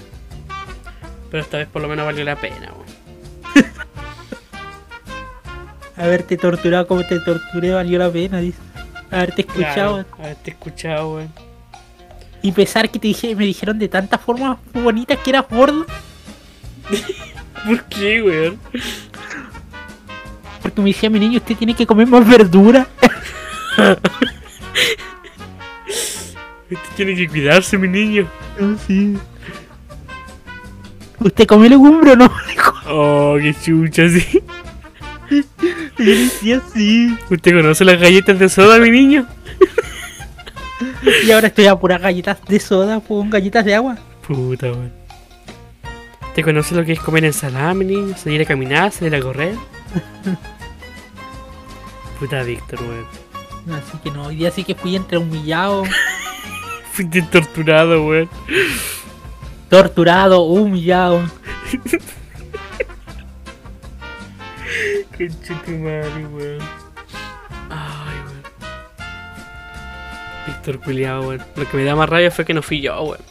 [SPEAKER 4] Pero esta vez por lo menos valió la pena, weón. (laughs)
[SPEAKER 3] Haberte torturado como te torturé valió la pena, dice. Haberte escuchado.
[SPEAKER 4] Claro, haberte escuchado, weón.
[SPEAKER 3] Y pesar que te dije, me dijeron de tantas formas bonitas que eras gordo. (laughs)
[SPEAKER 4] ¿Por qué, weón?
[SPEAKER 3] Porque me decía mi niño, usted tiene que comer más verdura. (laughs)
[SPEAKER 4] Usted tiene que cuidarse, mi niño.
[SPEAKER 3] sí. ¿Usted come legumbre o no? (laughs)
[SPEAKER 4] Oh, qué chucha, sí.
[SPEAKER 3] Sí.
[SPEAKER 4] ¿Usted conoce las galletas de soda, mi niño?
[SPEAKER 3] Y ahora estoy a puras galletas de soda, con galletas de agua.
[SPEAKER 4] Puta, weón. ¿Te conoce lo que es comer ensalada, mi niño? ¿Salir a caminar? ¿Salir a correr? (laughs) Puta Víctor, weón.
[SPEAKER 3] Así que no, hoy día sí que fui entre humillado, (laughs)
[SPEAKER 4] Fuiste torturado, weón.
[SPEAKER 3] Torturado, humillado.
[SPEAKER 4] Conche tu madre, weón. Ay, weón. Víctor culiao, weón. Lo que me da más rabia fue que no fui yo, weón.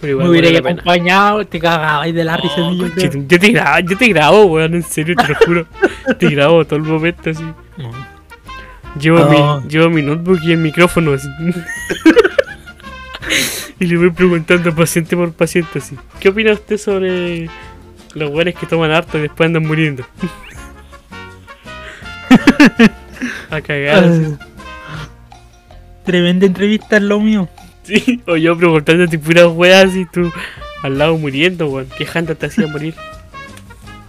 [SPEAKER 4] Pero igual
[SPEAKER 3] Me hubiera acompañado, te cagabas de la risa.
[SPEAKER 4] Oh,
[SPEAKER 3] yo
[SPEAKER 4] yo te grabo, yo te grabo, weón, en serio, te lo juro. te grabo todo el momento así. Llevo,
[SPEAKER 3] Oh.
[SPEAKER 4] mi, llevo mi notebook y el micrófono así. (laughs) y le voy preguntando paciente por paciente así. ¿Qué opina usted sobre los weones que toman harto y después andan muriendo? (laughs) A cagar. así.
[SPEAKER 3] Tremenda entrevista es lo mío.
[SPEAKER 4] Sí, o yo preguntándote puras weas y tú al lado muriendo, weón. ¿Qué janta te hacía morir?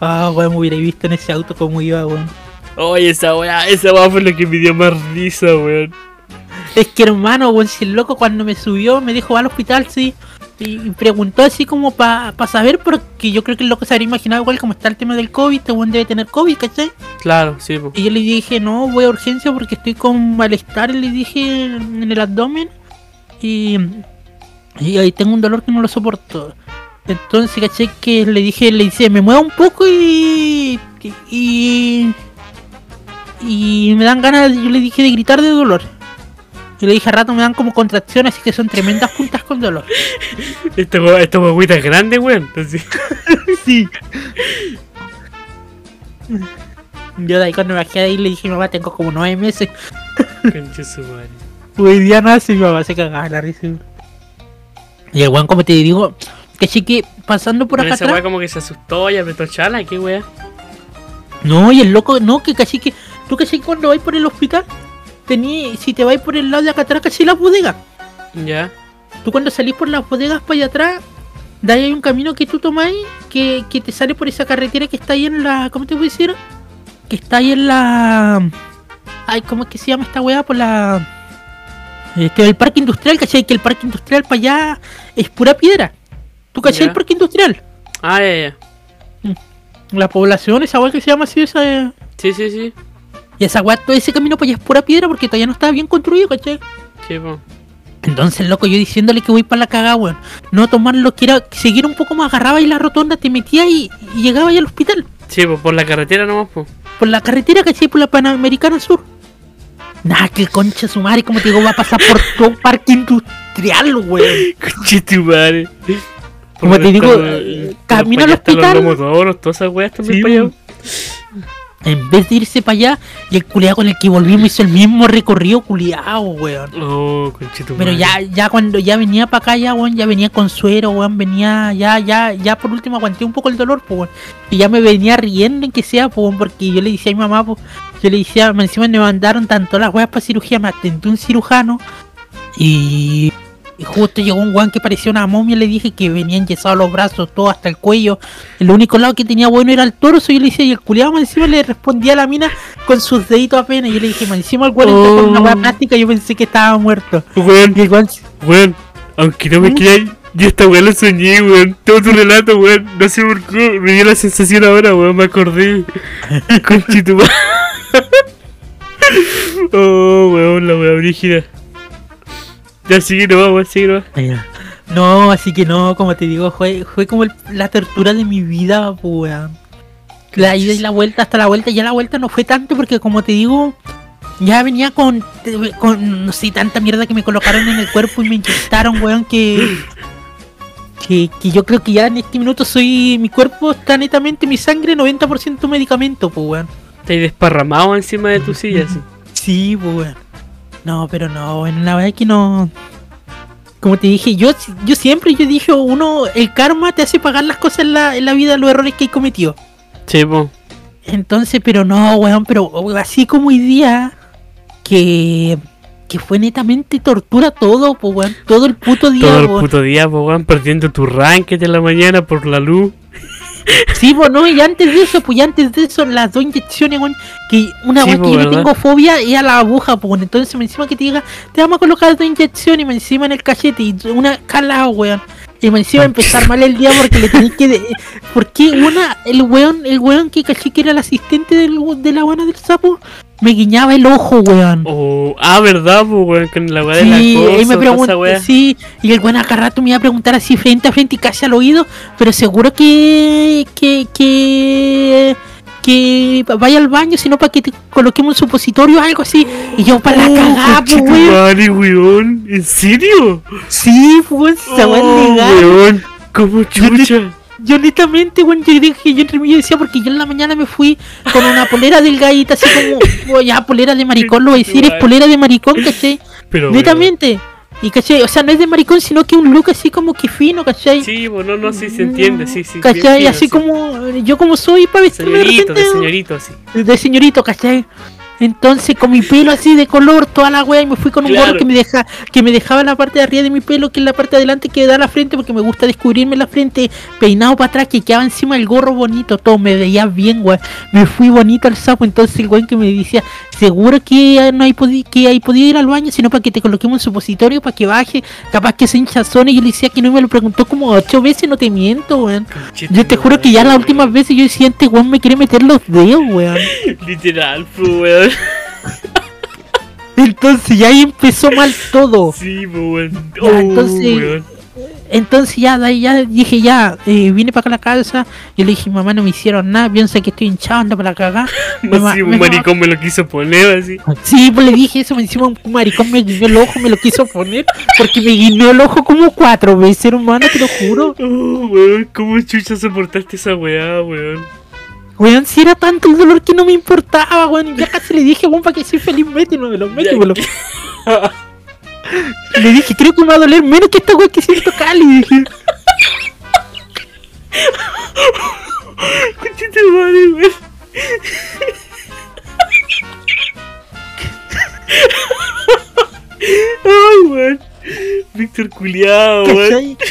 [SPEAKER 3] Ah, weón, me hubiera visto en ese auto como iba, weón.
[SPEAKER 4] Oye, esa wea, esa wea fue lo que me dio más risa, weón.
[SPEAKER 3] Es que hermano, weón, si el loco cuando me subió me dijo va al hospital, sí. Y preguntó así como para saber, porque yo creo que el loco se habría imaginado igual como está el tema del COVID, este weón debe tener COVID, ¿cachai?
[SPEAKER 4] Claro, sí, po.
[SPEAKER 3] Y yo le dije, no, voy a urgencia porque estoy con malestar, le dije en el abdomen. Y, y ahí tengo un dolor que no lo soporto. Entonces, caché que le dije, le dice, me muevo un poco y Y. Y me dan ganas, yo le dije de gritar de dolor. Y le dije a rato me dan como contracciones, así que son tremendas puntas con dolor.
[SPEAKER 4] Esta esta huevita es grande, weón. Entonces, (laughs)
[SPEAKER 3] Sí. Yo de ahí cuando me bajé de ahí le dije, mamá, tengo como nueve meses. (laughs)
[SPEAKER 4] concha su madre.
[SPEAKER 3] Hoy día nace y mi mamá se cagaba la risa. Y el weón, como te digo, que sí que pasando por
[SPEAKER 4] Pero
[SPEAKER 3] acá
[SPEAKER 4] esa
[SPEAKER 3] atrás.
[SPEAKER 4] como que se asustó y apretó chala, qué weá.
[SPEAKER 3] No, y el loco, no, que casi que. Tú que cuando vais por el hospital, tení, si te vais por el lado de acá atrás, casi las bodegas.
[SPEAKER 4] Ya.
[SPEAKER 3] Tú cuando salís por las bodegas para allá atrás, de ahí hay un camino que tú tomáis que, que te sale por esa carretera que está ahí en la. ¿Cómo te voy a decir? Que está ahí en la. Ay, ¿cómo es que se llama esta weá? Por la. Este, el parque industrial, ¿cachai? Que el parque industrial para allá es pura piedra. ¿Tú cachai el parque industrial?
[SPEAKER 4] Ah, ya, ya.
[SPEAKER 3] La población, esa weá que se llama así, esa.
[SPEAKER 4] Sí, sí, sí.
[SPEAKER 3] Y esa weá, todo ese camino para allá es pura piedra porque todavía no estaba bien construido, ¿cachai?
[SPEAKER 4] Sí, po.
[SPEAKER 3] Entonces, loco, yo diciéndole que voy para la cagada, weón. No tomarlo, que era seguir un poco más, agarraba ahí la rotonda, te metía y, y llegaba ahí al hospital.
[SPEAKER 4] Sí, po, por la carretera nomás, po.
[SPEAKER 3] Por la carretera, ¿cachai? Por la Panamericana Sur. Nah, que concha su madre, como te digo, va a pasar por todo un parque industrial, weón. (laughs)
[SPEAKER 4] Concha tu madre.
[SPEAKER 3] Como te digo, camino al hospital.
[SPEAKER 4] Los todas esas weas también
[SPEAKER 3] Sí,
[SPEAKER 4] para allá.
[SPEAKER 3] En vez de irse para allá, y el culiado con el que volvimos hizo el mismo recorrido, culiado, weón.
[SPEAKER 4] Oh,
[SPEAKER 3] Pero ya, ya cuando ya venía para acá, ya, weón, ya venía con suero, weón, venía, ya, ya, ya por último aguanté un poco el dolor, pues, weón. Y ya me venía riendo en que sea, pues, porque yo le decía a mi mamá, pues, yo le decía, me encima me mandaron tanto las weas para cirugía, me atendió un cirujano, y, y justo llegó un weón que parecía una momia, le dije que venía enyesado los brazos, todo hasta el cuello. El único lado que tenía bueno era el torso, y yo le decía, y el culiado encima le respondía a la mina con sus deditos apenas, y yo le dije, encima el weón está con una wea
[SPEAKER 4] Oh.
[SPEAKER 3] plástica, yo pensé que estaba muerto.
[SPEAKER 4] Weón,
[SPEAKER 3] Y el weón
[SPEAKER 4] weón, aunque no me
[SPEAKER 3] ¿Mm?
[SPEAKER 4] creáis, yo esta weá lo soñé, weón. Todo tu relato, weón. No sé por qué, me dio la sensación ahora, weón, me acordé. (laughs) Madre. (laughs) Oh, weón, la weá brígida. Ya nomás, weón, sigue nomás.
[SPEAKER 3] No, así que no, como te digo, fue, fue como el- la tortura de mi vida, weón. La ida y la vuelta, hasta la vuelta, ya la vuelta no fue tanto porque como te digo, ya venía con, con no sé, tanta mierda que me colocaron en el cuerpo y me inyectaron, weón, que, que, que yo creo que ya en este minuto soy, mi cuerpo está netamente, mi sangre 90% medicamento, pues, weón.
[SPEAKER 4] Estás desparramado encima de tu silla, así.
[SPEAKER 3] Sí, pues, weón. No, pero no, bueno, la verdad es que no. Como te dije, yo, yo siempre yo dije, uno, el karma te hace pagar las cosas en la, en la vida, los errores que hay cometido.
[SPEAKER 4] Sí, po.
[SPEAKER 3] Entonces, pero no, weón, pero así como hoy día, que, que fue netamente tortura todo, pues, weón, todo el puto día,
[SPEAKER 4] Todo el puto día, po, weón, perdiendo tu ranked en la mañana por la luz.
[SPEAKER 3] Sí, pues no, y antes de eso, pues y antes de eso, las dos inyecciones, weón, que una
[SPEAKER 4] Sí,
[SPEAKER 3] weón que yo tengo fobia es a la aguja, pues entonces me encima que te diga, te vamos a colocar dos inyecciones y me encima en el cachete y una calado, weón. Y me encima empezar mal el día porque le tenés que de- porque una, el weón, el weón que caché que era el asistente del, de la buena del sapo, me guiñaba el ojo, weón.
[SPEAKER 4] Oh, ah, verdad, po, weón, con la weá de
[SPEAKER 3] Sí,
[SPEAKER 4] la
[SPEAKER 3] él me
[SPEAKER 4] cosa,
[SPEAKER 3] preguntó,
[SPEAKER 4] esa weá.
[SPEAKER 3] sí, y el buen acá rato me iba a preguntar así frente a frente y casi al oído, pero seguro que que que que vaya al baño, sino para que te coloquemos un supositorio o algo así. Y yo para la cagada, pues, weón.
[SPEAKER 4] Weón. ¿En serio?
[SPEAKER 3] Sí, pues, esa
[SPEAKER 4] Oh,
[SPEAKER 3] legal.
[SPEAKER 4] weón. Como chucha.
[SPEAKER 3] Yo netamente, weón, yo dije, yo entre mí decía, porque yo en la mañana me fui con una polera delgadita, así como, (laughs) oh, ya, polera de maricón, lo voy a decir, es polera de maricón, ¿cachai?
[SPEAKER 4] Pero,
[SPEAKER 3] Netamente. Y cachai, o sea, no es de maricón, sino que un look así como que fino, ¿cachai?
[SPEAKER 4] Sí, bueno, no, sí se entiende, sí, sí.
[SPEAKER 3] ¿Cachai?
[SPEAKER 4] bien
[SPEAKER 3] así como yo como soy para
[SPEAKER 4] sí.
[SPEAKER 3] vestirme de
[SPEAKER 4] Señorito, de
[SPEAKER 3] repente
[SPEAKER 4] señorito, así.
[SPEAKER 3] de señorito, ¿cachai? Entonces con mi pelo así de color, toda la wea, y me fui con un
[SPEAKER 4] Claro.
[SPEAKER 3] gorro que me deja, que me dejaba la parte de arriba de mi pelo, que es la parte de adelante que da la frente, porque me gusta descubrirme la frente, peinado para atrás, que quedaba encima el gorro bonito, todo, me veía bien, weón. Me fui bonito al sapo, entonces el weón que me decía, seguro que no hay que hay podido ir al baño, sino para que te coloquemos un supositorio para que baje, capaz que se hinchazón, y yo le decía que no y me lo preguntó como ocho veces, no te miento, weón. Yo te juro que ya las últimas veces yo decía, este weón me quiere meter los dedos, weón. (laughs)
[SPEAKER 4] Literal, pues, weón. (laughs)
[SPEAKER 3] Entonces ya ahí empezó mal todo.
[SPEAKER 4] Sí, weón.
[SPEAKER 3] Ya,
[SPEAKER 4] Oh,
[SPEAKER 3] entonces-
[SPEAKER 4] weón.
[SPEAKER 3] entonces ya, de ahí ya dije ya, eh, vine para acá a la casa. Yo le dije, mamá, no me hicieron nada, piensa que estoy hinchado, anda para la cagada. (laughs) Mamá-
[SPEAKER 4] Así
[SPEAKER 3] me-
[SPEAKER 4] un maricón me lo quiso poner así.
[SPEAKER 3] Sí, pues le dije eso, me encima un maricón me guiñó el ojo, me lo quiso poner, porque me guiñó el ojo como cuatro veces, hermano, te lo juro.
[SPEAKER 4] Oh, weón, ¿cómo chucha soportaste esa weá, weón?
[SPEAKER 3] Weón, si era tanto el dolor que no me importaba, weón. Ya casi le dije, weón, para que soy feliz, mételo, lo meto,
[SPEAKER 4] Ya,
[SPEAKER 3] me lo- (laughs) Le dije, creo que me va a doler menos que esta weón que siento Cali. Dije, (laughs)
[SPEAKER 4] Conchita madre, weón. Ay, weón. Víctor culiao, weón. (laughs)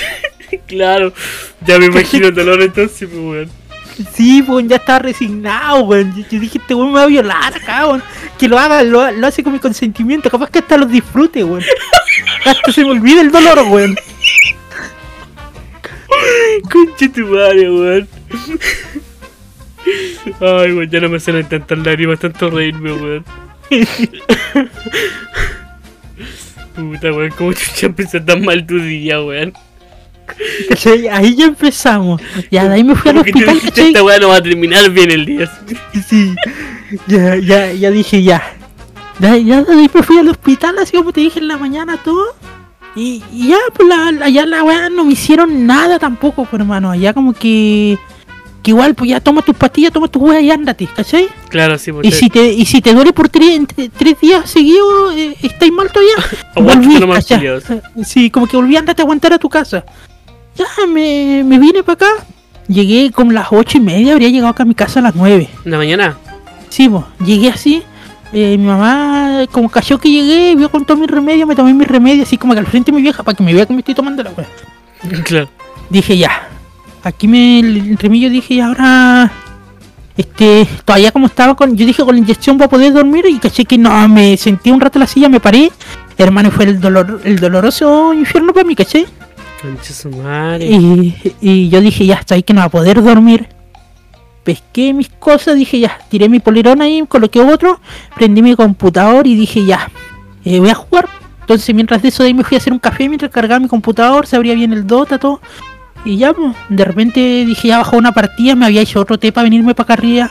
[SPEAKER 4] Claro. Ya me imagino el dolor entonces, pues, weón.
[SPEAKER 3] Sí, weón, ya estaba resignado, weón. Yo, yo dije, este weón me va a violar acá, weón. Que lo haga, lo, lo hace con mi consentimiento. Capaz que hasta lo disfrute, weón. Hasta se me olvida el dolor, weón.
[SPEAKER 4] Concha tu madre, weón. Ay, weón, ya no me salen tantas lágrimas, tanto reírme, weón. (laughs) Puta, weón, cómo chucha empezó tan mal tu día, weón.
[SPEAKER 3] ¿Cachai? Ahí ya empezamos. Ya, de ahí me fui al hospital, ¿cachai?
[SPEAKER 4] esta weá no va a terminar bien el día. (laughs)
[SPEAKER 3] Sí, ya, ya, ya dije ya. Ya, ya de ahí me fui al hospital, así como te dije en la mañana, todo. Y, y ya, pues la, allá la weá no me hicieron nada tampoco, pues hermano. Allá como que. Que igual, pues ya toma tus pastillas, toma tus weas y ándate, ¿cachai?
[SPEAKER 4] Claro, sí, pues.
[SPEAKER 3] Y si te, y si te duele por tres, tres días seguidos, eh, estáis mal todavía. (laughs) Volví,
[SPEAKER 4] culiados.
[SPEAKER 3] Sí, como que volví a andarte a aguantar a tu casa. Ya, me, me vine para acá. Llegué como las ocho y media, habría llegado acá a mi casa a las nueve.
[SPEAKER 4] ¿En la mañana?
[SPEAKER 3] Sí, pues, llegué así. eh, mi mamá, como cayó que llegué, vio con todo mi remedio, me tomé mi remedio, así como que al frente de mi vieja, para que me vea que me estoy tomando la wea. (laughs)
[SPEAKER 4] Claro.
[SPEAKER 3] Dije ya. Aquí me el remedio dije y ahora. Este, todavía como estaba con. Yo dije con la inyección voy a poder dormir y caché que no, me sentí un rato en la silla, me paré. Hermano, fue el dolor, el doloroso infierno para mí, caché. Y, y yo dije, ya ahí que no va a poder dormir. Pesqué mis cosas, dije, ya, tiré mi polerón ahí, coloqué otro, prendí mi computador y dije, ya, eh, voy a jugar. Entonces, mientras de eso, de ahí me fui a hacer un café mientras cargaba mi computador, se abría bien el Dota, todo. Y ya, pues, de repente dije, ya bajó una partida, me había hecho otro té para venirme para acá arriba.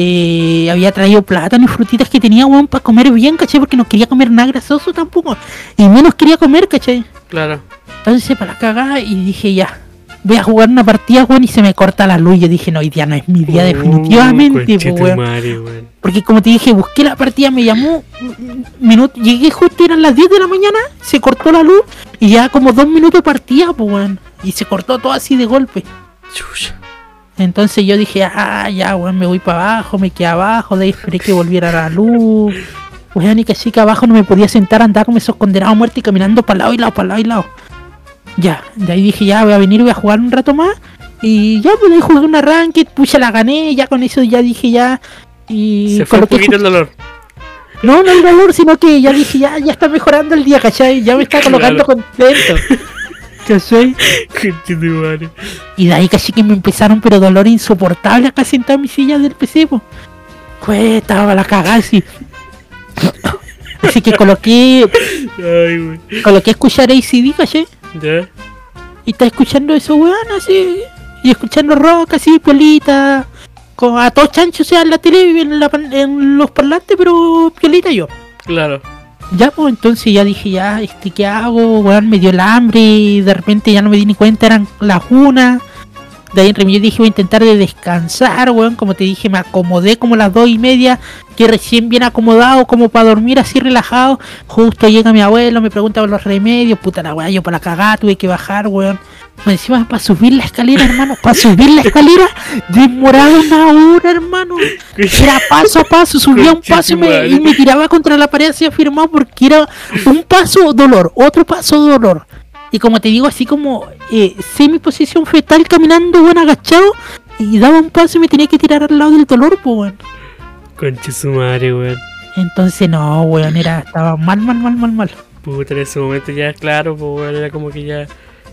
[SPEAKER 3] Eh, había traído plátano y frutitas que tenía, weón, para comer bien, caché, porque no quería comer nada grasoso tampoco. Y menos quería comer, caché.
[SPEAKER 4] Claro.
[SPEAKER 3] Entonces para la cagada y dije ya, voy a jugar una partida, weón, y se me corta la luz. Yo dije, no, hoy día no es mi día definitivamente,
[SPEAKER 4] Uh,
[SPEAKER 3] po, weón.
[SPEAKER 4] madre, weón.
[SPEAKER 3] Porque como te dije, busqué la partida, me llamó, minuto, llegué justo, eran las 10 de la mañana, se cortó la luz y ya como dos minutos partía, pues weón. Y se cortó todo así de golpe.
[SPEAKER 4] Chucha.
[SPEAKER 3] Entonces yo dije, ah, ya, weón, me voy para abajo, me quedé abajo, de ahí esperé que volviera la luz. Weón, y que así que abajo no me podía sentar, andaba como esos condenados muertos y caminando para lado y lado, para lado y lado. Ya, de ahí dije, ya, voy a venir, voy a jugar un rato más. Y ya, pues ahí jugué una ranked, pucha, la gané, ya con eso ya dije, ya. Y
[SPEAKER 4] Se fue un poquito el dolor.
[SPEAKER 3] no, no el dolor, sino que ya dije, ya, ya está mejorando el día, ¿cachai? Ya me está colocando contento. (laughs) ¿Cachai?
[SPEAKER 4] Concha tu madre.
[SPEAKER 3] Y de ahí casi que me empezaron, pero dolor insoportable acá sentado en mi silla del PC, po. Pues estaba la cagada así. (laughs) Así que coloqué,
[SPEAKER 4] Ay, weón.
[SPEAKER 3] coloqué a escuchar ACD, ¿cachai?
[SPEAKER 4] Ya.
[SPEAKER 3] Y está escuchando eso, weón, así. Y escuchando rock, así, piolita. Con, a todos chanchos, o sea, en la tele, en, la en los parlantes, pero piolita yo.
[SPEAKER 4] Claro.
[SPEAKER 3] Ya, pues entonces ya dije, ya, este, ¿qué hago? Weón, me dio el hambre y de repente ya no me di ni cuenta, eran las una. De ahí en remedio dije, voy a intentar de descansar, weón. Como te dije, me acomodé como las dos y media, que recién bien acomodado, como para dormir así relajado. Justo llega mi abuelo, me pregunta por los remedios, puta la weá, yo para la cagada tuve que bajar, weón. Me encima para subir la escalera, hermano, para subir la escalera, demoraba una hora, hermano. Era paso a paso, subía un paso y me, y me tiraba contra la pared así afirmado porque era un paso dolor, otro paso dolor. Y como te digo, así como eh, semi posición fetal caminando, bueno, agachado, y daba un paso y me tenía que tirar al lado del dolor, pues, weón.
[SPEAKER 4] Concha su madre, weón.
[SPEAKER 3] Entonces, no, weón, era, estaba mal, mal, mal, mal, mal.
[SPEAKER 4] Puta, en ese momento ya, claro, pues, weón. Era como que ya.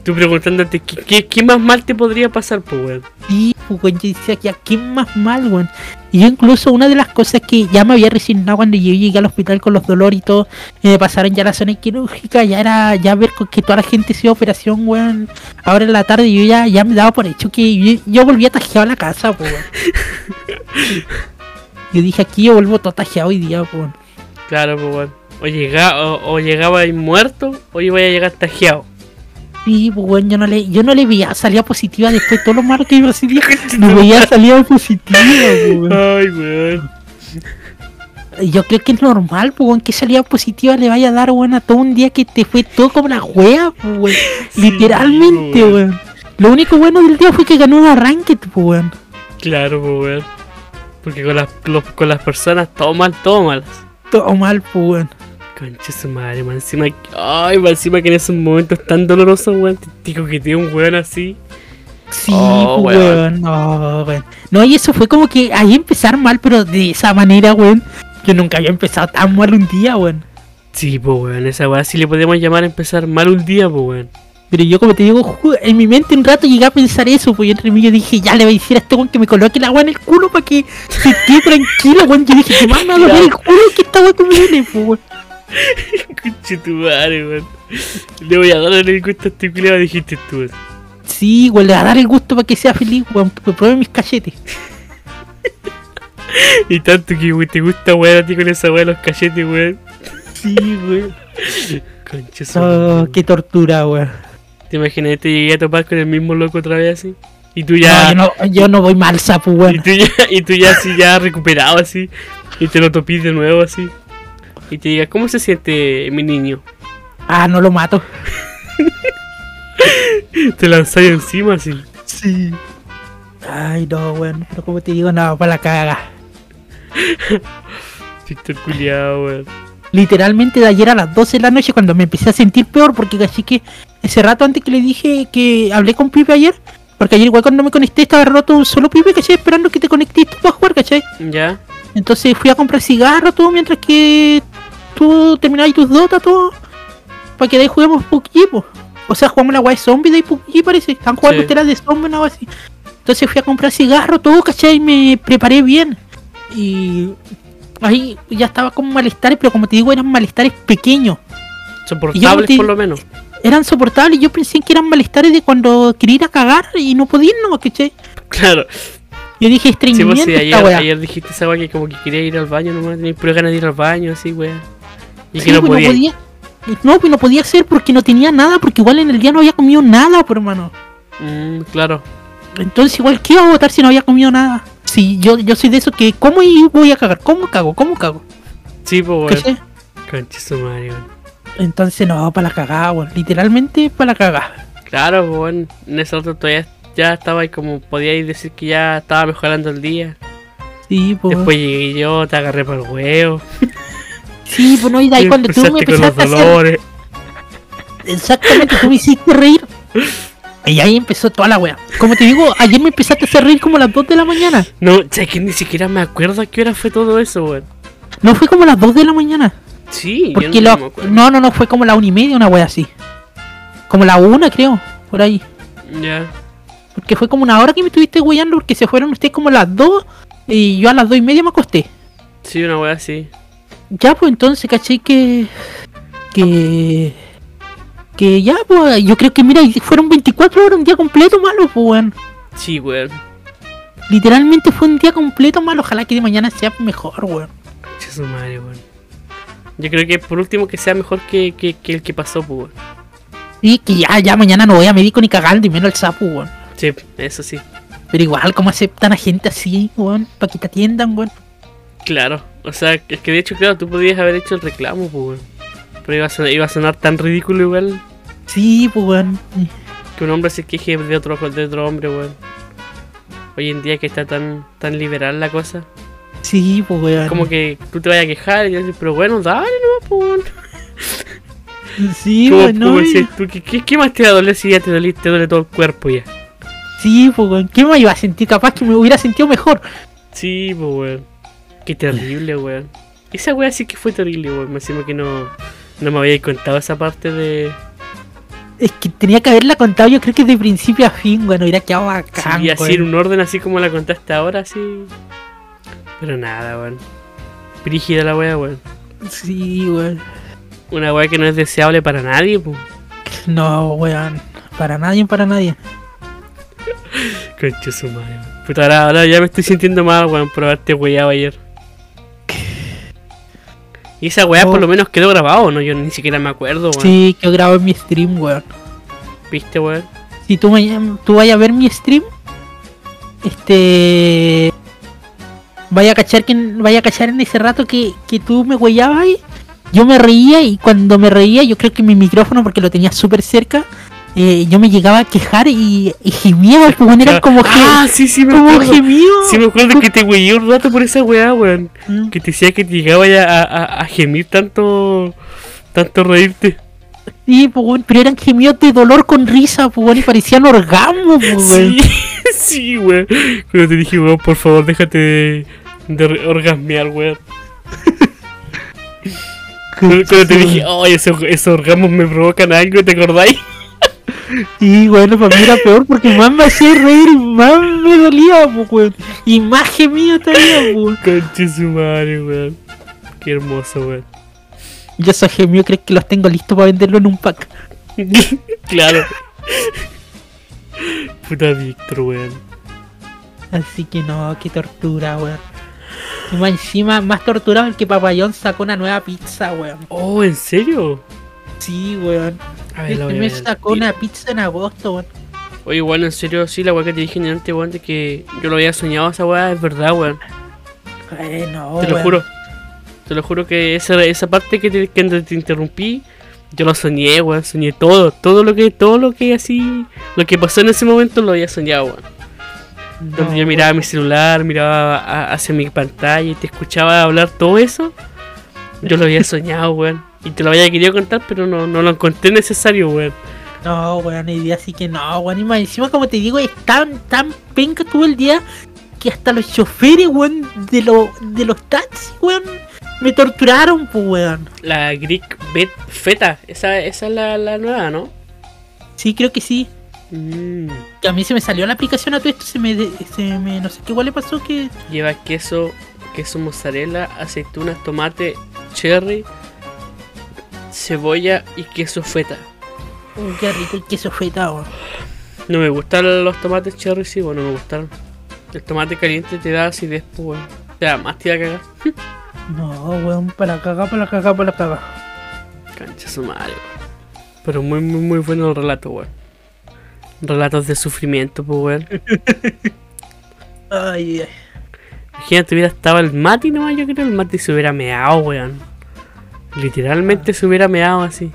[SPEAKER 4] Tú preguntándote, ¿qué, qué, qué más mal te podría pasar, pues, weón?
[SPEAKER 3] Pues, weón, yo decía que aquí más mal, weón. Y yo incluso una de las cosas que ya me había resignado cuando yo llegué al hospital con los dolores y todo, y me pasaron ya a la zona quirúrgica, ya era ya ver que toda la gente hacía operación, weón. Ahora en la tarde yo ya, ya me daba por hecho que yo, yo volvía tajeado a la casa, pues. (laughs) yo dije aquí yo vuelvo todo tajeado hoy día, pues.
[SPEAKER 4] Claro, pues, weón. O, llega, o, o llegaba ahí muerto o iba a llegar tajeado.
[SPEAKER 3] Sí, pues bueno, yo no le, yo no le veía salida positiva después de todo lo malo que yo recibía. (laughs) No veía salida positiva, pues, weón.
[SPEAKER 4] Ay, weón.
[SPEAKER 3] Yo creo que es normal, pues, weón, que salida positiva le vaya a dar, weón, a todo un día que te fue todo como la wea, pues, weón.
[SPEAKER 4] Sí,
[SPEAKER 3] Literalmente,
[SPEAKER 4] weón.
[SPEAKER 3] Lo único bueno del día fue que ganó un arranque, pues, weón.
[SPEAKER 4] Claro, pues, weón. Porque con las, los- con las personas todo mal, todo mal.
[SPEAKER 3] Todo mal, pues, weón.
[SPEAKER 4] Concha su madre, man. Encima, ay, man, encima que en esos momentos tan dolorosos, weón, te, te coquetea un weón así.
[SPEAKER 3] Sí,
[SPEAKER 4] Oh,
[SPEAKER 3] pues,
[SPEAKER 4] weón.
[SPEAKER 3] weón. No, weón. No, y eso fue como que ahí empezar mal, pero de esa manera, weón. Yo nunca había empezado tan mal un día, weón.
[SPEAKER 4] Sí, pues, weón, esa weá sí le podemos llamar a empezar mal un día, pues, weón.
[SPEAKER 3] Pero yo, como te digo, en mi mente un rato llegué a pensar eso, pues yo entre mí yo dije, ya le voy a decir a este weón que me coloque la weá en el culo para que se quede tranquilo, weón. Yo dije, que más me va a doler el culo que esta weá que me viene, pues, weón. (laughs)
[SPEAKER 4] Concha tu madre, weón. Le voy a dar el gusto a este culiao, dijiste tú. weón.
[SPEAKER 3] Sí, weón, le va a dar el gusto para que sea feliz, weón, pruebe mis cachetes. (laughs)
[SPEAKER 4] Y tanto que weón, te gusta, weón, a ti con esa de los cachetes, weón.
[SPEAKER 3] Sí, weón.
[SPEAKER 4] Concha
[SPEAKER 3] Oh, qué tortura, weón.
[SPEAKER 4] ¿Te imaginas te llegué a topar con el mismo loco otra vez así? Y tú ya.
[SPEAKER 3] No, yo no, yo no voy mal, sapo,
[SPEAKER 4] Y
[SPEAKER 3] weón.
[SPEAKER 4] tú ya, y tú ya así, ya recuperado así. Y te lo topís de nuevo así. Y te digas, ¿cómo se siente mi niño?
[SPEAKER 3] Ah, no lo mato. (laughs)
[SPEAKER 4] Te lanzáis encima así.
[SPEAKER 3] Sí. Ay, no, weón. Pero como te digo, no, para la caga. (laughs)
[SPEAKER 4] Víctor culiao, weón.
[SPEAKER 3] Literalmente de ayer a las 12 de la noche cuando me empecé a sentir peor porque así que ese rato antes que le dije que hablé con Pipe ayer, porque ayer igual cuando me conecté estaba roto un solo Pipe, ¿cachai? Esperando que te conectes tú para jugar, ¿cachai?
[SPEAKER 4] ¿Ya?
[SPEAKER 3] Entonces fui a comprar cigarros todo mientras que tú terminabas tus dotas todo para que de ahí juguemos PUBG, po. O sea, jugamos la guay zombie de PUBG parece, están jugando
[SPEAKER 4] Sí.
[SPEAKER 3] telas de zombie o algo así. Entonces fui a comprar cigarros todo, ¿cachai? Y me preparé bien. Y ahí ya estaba con malestares, pero como te digo, eran malestares pequeños.
[SPEAKER 4] Soportables
[SPEAKER 3] te-
[SPEAKER 4] por lo menos.
[SPEAKER 3] Eran soportables. Yo pensé que eran malestares de cuando quería ir a cagar y no podía ir, no, ¿cachai?
[SPEAKER 4] Claro.
[SPEAKER 3] Yo dije
[SPEAKER 4] Sí,
[SPEAKER 3] estreñimiento
[SPEAKER 4] pues sí, ayer,
[SPEAKER 3] weá.
[SPEAKER 4] ayer dijiste esa weá que como que quería ir al baño nomás, tenías pura ganas de ir al baño, así, weón. Y
[SPEAKER 3] Sí,
[SPEAKER 4] que no
[SPEAKER 3] pues,
[SPEAKER 4] podía.
[SPEAKER 3] podía. No, pues no podía ser porque no tenía nada, porque igual en el día no había comido nada, por hermano.
[SPEAKER 4] Mm, claro.
[SPEAKER 3] Entonces igual, ¿qué iba a votar si no había comido nada? Sí, yo, yo soy de esos que como y voy a cagar, ¿cómo cago? ¿Cómo cago?
[SPEAKER 4] Sí, pues, weón. Weón.
[SPEAKER 3] Entonces no, para la cagada, weón. Literalmente para la cagada.
[SPEAKER 4] Claro, pues, weón. En ese rato todavía ya estaba ahí como podíais decir que ya estaba mejorando el día.
[SPEAKER 3] Sí, pues.
[SPEAKER 4] Después llegué yo, te agarré por el huevo.
[SPEAKER 3] Sí, pues no, y de ahí cuando tú me
[SPEAKER 4] empezaste
[SPEAKER 3] a hacer. Exactamente, tú me hiciste reír. Y ahí empezó toda la wea. Como te digo, ayer me empezaste a hacer reír como a las 2 de la mañana.
[SPEAKER 4] No, sé que ni siquiera me acuerdo a qué hora fue todo eso, weón.
[SPEAKER 3] No fue como a las 2 de la mañana.
[SPEAKER 4] Sí,
[SPEAKER 3] Porque
[SPEAKER 4] no,
[SPEAKER 3] lo- no, no, no, fue como la una y media, una wea así. Como la una, creo, por ahí.
[SPEAKER 4] Ya.
[SPEAKER 3] Porque fue como una hora que me estuviste weyando porque se fueron ustedes como a las 2 y yo a las 2 y media me acosté.
[SPEAKER 4] Sí, una wea así.
[SPEAKER 3] Ya, pues entonces, caché que. Que. Que ya, pues yo creo que, mira, fueron 24 horas, un día completo malo, pues, weón.
[SPEAKER 4] Sí, weón.
[SPEAKER 3] Literalmente fue un día completo malo, ojalá que de mañana sea mejor, weón.
[SPEAKER 4] Su madre, weón. Yo creo que por último que sea mejor que, que, que el que pasó, pues, weón.
[SPEAKER 3] Sí, que ya, ya mañana no voy a médico ni cagando y menos el sapo, weón.
[SPEAKER 4] Sí, eso sí.
[SPEAKER 3] Pero igual, ¿cómo aceptan a gente así, weón? Para que te atiendan, weón.
[SPEAKER 4] Claro. O sea, es que de hecho, claro, tú podías haber hecho el reclamo, pues, weón. Pero iba a, sonar, iba a sonar tan ridículo igual
[SPEAKER 3] Sí, pues, weón.
[SPEAKER 4] que un hombre se queje de otro, de otro hombre, weón. Hoy en día que está tan, tan liberal la cosa.
[SPEAKER 3] Sí, pues, weón.
[SPEAKER 4] Como que tú te vayas a quejar y decir, pero bueno, dale nomás, pues, weón. (laughs)
[SPEAKER 3] Sí,
[SPEAKER 4] ¿Cómo,
[SPEAKER 3] weón. no,
[SPEAKER 4] tú? ¿Qué, más te va a doler si ya te duele, te duele todo el cuerpo ya?
[SPEAKER 3] Sí, pues, weón. ¿Qué me iba a sentir? Capaz que me hubiera sentido mejor.
[SPEAKER 4] Sí, pues, weón. Qué terrible, weón. Esa weá sí que fue terrible, weón. Me encima que no, no me había contado esa parte de.
[SPEAKER 3] Es que tenía que haberla contado, yo creo que de principio a fin, weón. Hubiera quedado bacán,
[SPEAKER 4] Sí, así
[SPEAKER 3] weón.
[SPEAKER 4] en un orden así como la contaste ahora, así. Pero nada, weón. Brígida la wea, weón.
[SPEAKER 3] Sí, weón.
[SPEAKER 4] Una wea que no es deseable para nadie, pues.
[SPEAKER 3] No, weón. Para nadie, para nadie. (laughs)
[SPEAKER 4] Concha su madre. Puta, ahora, ahora ya me estoy sintiendo mal, weón, por haberte weyado ayer. Y esa weá
[SPEAKER 3] Oh.
[SPEAKER 4] por lo menos quedó grabado, ¿no? Yo ni siquiera me acuerdo, weón.
[SPEAKER 3] Sí, que yo grabo en mi stream, weón.
[SPEAKER 4] ¿Viste, weón?
[SPEAKER 3] Si tú, me, tú vayas a ver mi stream, este. Vaya a cachar que vaya a cachar en ese rato que, que tú me huellabas ahí. Yo me reía y cuando me reía, yo creo que mi micrófono, porque lo tenía súper cerca, eh, yo me llegaba a quejar y, y gemía, pues bueno, eran como,
[SPEAKER 4] ah, sí, sí, me
[SPEAKER 3] como
[SPEAKER 4] acuerdo.
[SPEAKER 3] gemidos.
[SPEAKER 4] Sí, me acuerdo que te weyé un rato por esa weá, weón.
[SPEAKER 3] Mm.
[SPEAKER 4] Que te decía que te llegaba ya a, a, a gemir tanto. Tanto reírte.
[SPEAKER 3] Sí, pues, weón, pero eran gemidos de dolor con risa, pues, weón, y parecían orgasmos, pues, weón.
[SPEAKER 4] Sí, sí, weón. (laughs) Cuando te dije, weón, por favor, déjate de, orgasmear, weón. (laughs) Cuando, te dije, oh, esos, esos orgasmos me provocan algo, ¿te acordáis?
[SPEAKER 3] Y bueno, para mí era peor porque más me hacía reír y más me dolía, pues, weón. Y más gemido todavía, pues, weón.
[SPEAKER 4] Conche su madre, weón. Qué hermoso, weón.
[SPEAKER 3] Yo esos gemidos creo que los tengo listos para venderlo en un pack. (laughs)
[SPEAKER 4] claro. Puta Víctor, weón.
[SPEAKER 3] Así que no, qué tortura, weón. Y más encima, más torturado el que Papayón sacó una nueva pizza, weón.
[SPEAKER 4] Oh, ¿en serio?
[SPEAKER 3] Sí, weón.
[SPEAKER 4] A ver, la
[SPEAKER 3] Este
[SPEAKER 4] voy a ver
[SPEAKER 3] sacó una pizza en agosto, weón.
[SPEAKER 4] Oye, weón, en serio, sí, la weá que te dije antes, weón, de que yo lo había soñado, esa weá es verdad, weón.
[SPEAKER 3] Eh, no,
[SPEAKER 4] Te lo
[SPEAKER 3] weón.
[SPEAKER 4] juro. Te lo juro que esa, esa parte que te, que te interrumpí, yo lo soñé, weón. Soñé todo. Todo lo que, todo lo que así. Lo que pasó en ese momento lo había soñado, weón.
[SPEAKER 3] No,
[SPEAKER 4] Donde yo miraba mi celular, miraba a- hacia mi pantalla y te escuchaba hablar todo eso. Yo lo había soñado, weón. Y te lo había querido contar, pero no, no lo encontré necesario, weón.
[SPEAKER 3] No, weón, hoy día sí que no, weón. Y más encima, como te digo, es tan, tan penca todo el día que hasta los choferes, weón, de, lo, de los taxis, weón, me torturaron, pues, weón.
[SPEAKER 4] La Greek Bet Feta, esa, esa es la, la nueva, ¿no?
[SPEAKER 3] Sí, creo que sí.
[SPEAKER 4] Mm.
[SPEAKER 3] A mí se me salió la aplicación a todo esto, se me, se me no sé qué igual le pasó que...
[SPEAKER 4] Lleva queso, queso mozzarella, aceitunas, tomate, cherry, cebolla y queso feta.
[SPEAKER 3] Uy, qué rico el queso feta, weón.
[SPEAKER 4] No me gustan los tomates cherry, sí, bueno, me gustaron. El tomate caliente te da acidez, pues, weón. Te da más te da cagar. (laughs)
[SPEAKER 3] No, weón, para cagar, para cagar, para cagar.
[SPEAKER 4] Cancha su madre, weón. Pero muy, muy, muy bueno el relato, weón. Relatos de sufrimiento, pues, weón. (laughs)
[SPEAKER 3] Ay, ay.
[SPEAKER 4] Imagínate, hubiera estado el Mati nomás, yo creo, el Mati se hubiera meado, weón. Literalmente se hubiera meado así.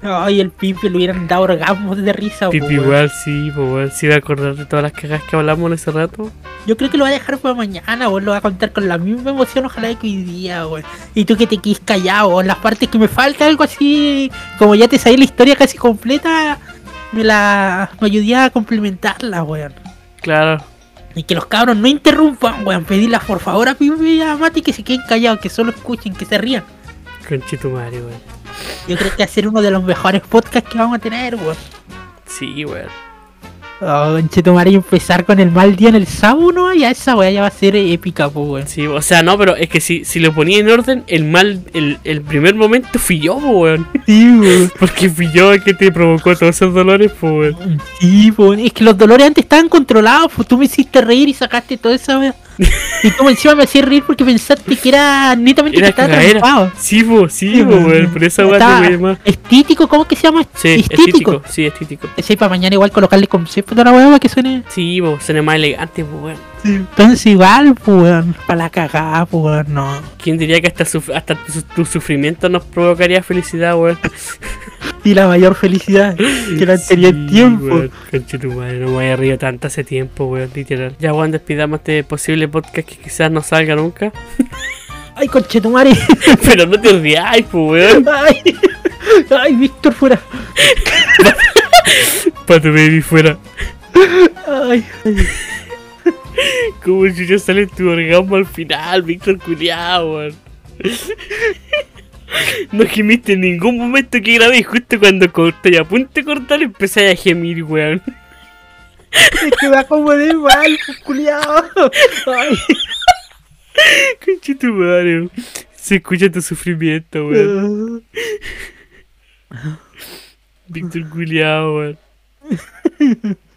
[SPEAKER 3] Ay, el pipe le hubieran dado orgasmos de risa,
[SPEAKER 4] Pipi igual, sí, weón. Sí, voy a acordar de todas las cagas que hablamos en ese rato.
[SPEAKER 3] Yo creo que lo va a dejar para mañana, weón. Lo va a contar con la misma emoción, ojalá que hoy día, weón. Y tú que te quedes callado, weón. Las partes que me falta, algo así. Como ya te sabía la historia casi completa, me la. Me ayudé a complementarla, weón.
[SPEAKER 4] Claro.
[SPEAKER 3] Y que los cabros no interrumpan, weón. Pedirlas por favor a Pipe y a Mati que se queden callados, que solo escuchen, que se rían.
[SPEAKER 4] Conchito madre, weón.
[SPEAKER 3] Yo creo que va a ser uno de los mejores podcasts que vamos a tener, weón.
[SPEAKER 4] Sí, weón.
[SPEAKER 3] Oh, conchetumare, y empezar con el mal día en el sábado, ¿no? Ya esa weá ya va a ser épica, weón.
[SPEAKER 4] Sí, o sea, no, pero es que si, si lo ponía en orden, el mal, el, el primer momento fui yo, po, weón.
[SPEAKER 3] Sí, weón.
[SPEAKER 4] Porque fui yo el que te provocó todos esos dolores, pues, weón.
[SPEAKER 3] Sí, pues, es que los dolores antes estaban controlados, pues tú me hiciste reír y sacaste toda esa weá. Y tú encima me hacías reír porque pensaste que era netamente que
[SPEAKER 4] Era
[SPEAKER 3] estaba
[SPEAKER 4] cagadera.
[SPEAKER 3] atrapado.
[SPEAKER 4] Sí, po, sí, po, weón. Por esa
[SPEAKER 3] Estaba
[SPEAKER 4] weón más.
[SPEAKER 3] Estítico, ¿cómo que se llama?
[SPEAKER 4] Sí, estítico. Sí, estítico.
[SPEAKER 3] Ese para mañana igual colocarle concepto a la para que suene.
[SPEAKER 4] Sí, po, suena más elegante, weón.
[SPEAKER 3] Entonces igual, pues, weón, para la cagada, pues, weón, no.
[SPEAKER 4] ¿Quién diría que hasta, suf- hasta tu, tu sufrimiento nos provocaría felicidad, weón? (laughs)
[SPEAKER 3] Y la mayor felicidad que la anterior
[SPEAKER 4] Sí,
[SPEAKER 3] tiempo.
[SPEAKER 4] weón. Conche tu madre, no me había reído tanto hace tiempo, weón, literal. Ya, weón, despidamos este posible podcast que quizás no salga nunca.
[SPEAKER 3] Ay, conchetumare. (laughs)
[SPEAKER 4] Pero no te rías, pues, weón.
[SPEAKER 3] Ay, ay, Víctor fuera. (laughs)
[SPEAKER 4] Pa' tu baby fuera.
[SPEAKER 3] Ay, ay. (laughs)
[SPEAKER 4] Como si ya sale tu orgasmo al final, Víctor culiao, weón. (laughs) No gemiste en ningún momento que grabé y justo cuando corté a punto de cortar empecé a gemir, weón.
[SPEAKER 3] Es que me acomodé mal, pues, culiao. Ay.
[SPEAKER 4] Conchetumare, weón. Se escucha tu sufrimiento, weón. Víctor Culeado, weón. (laughs)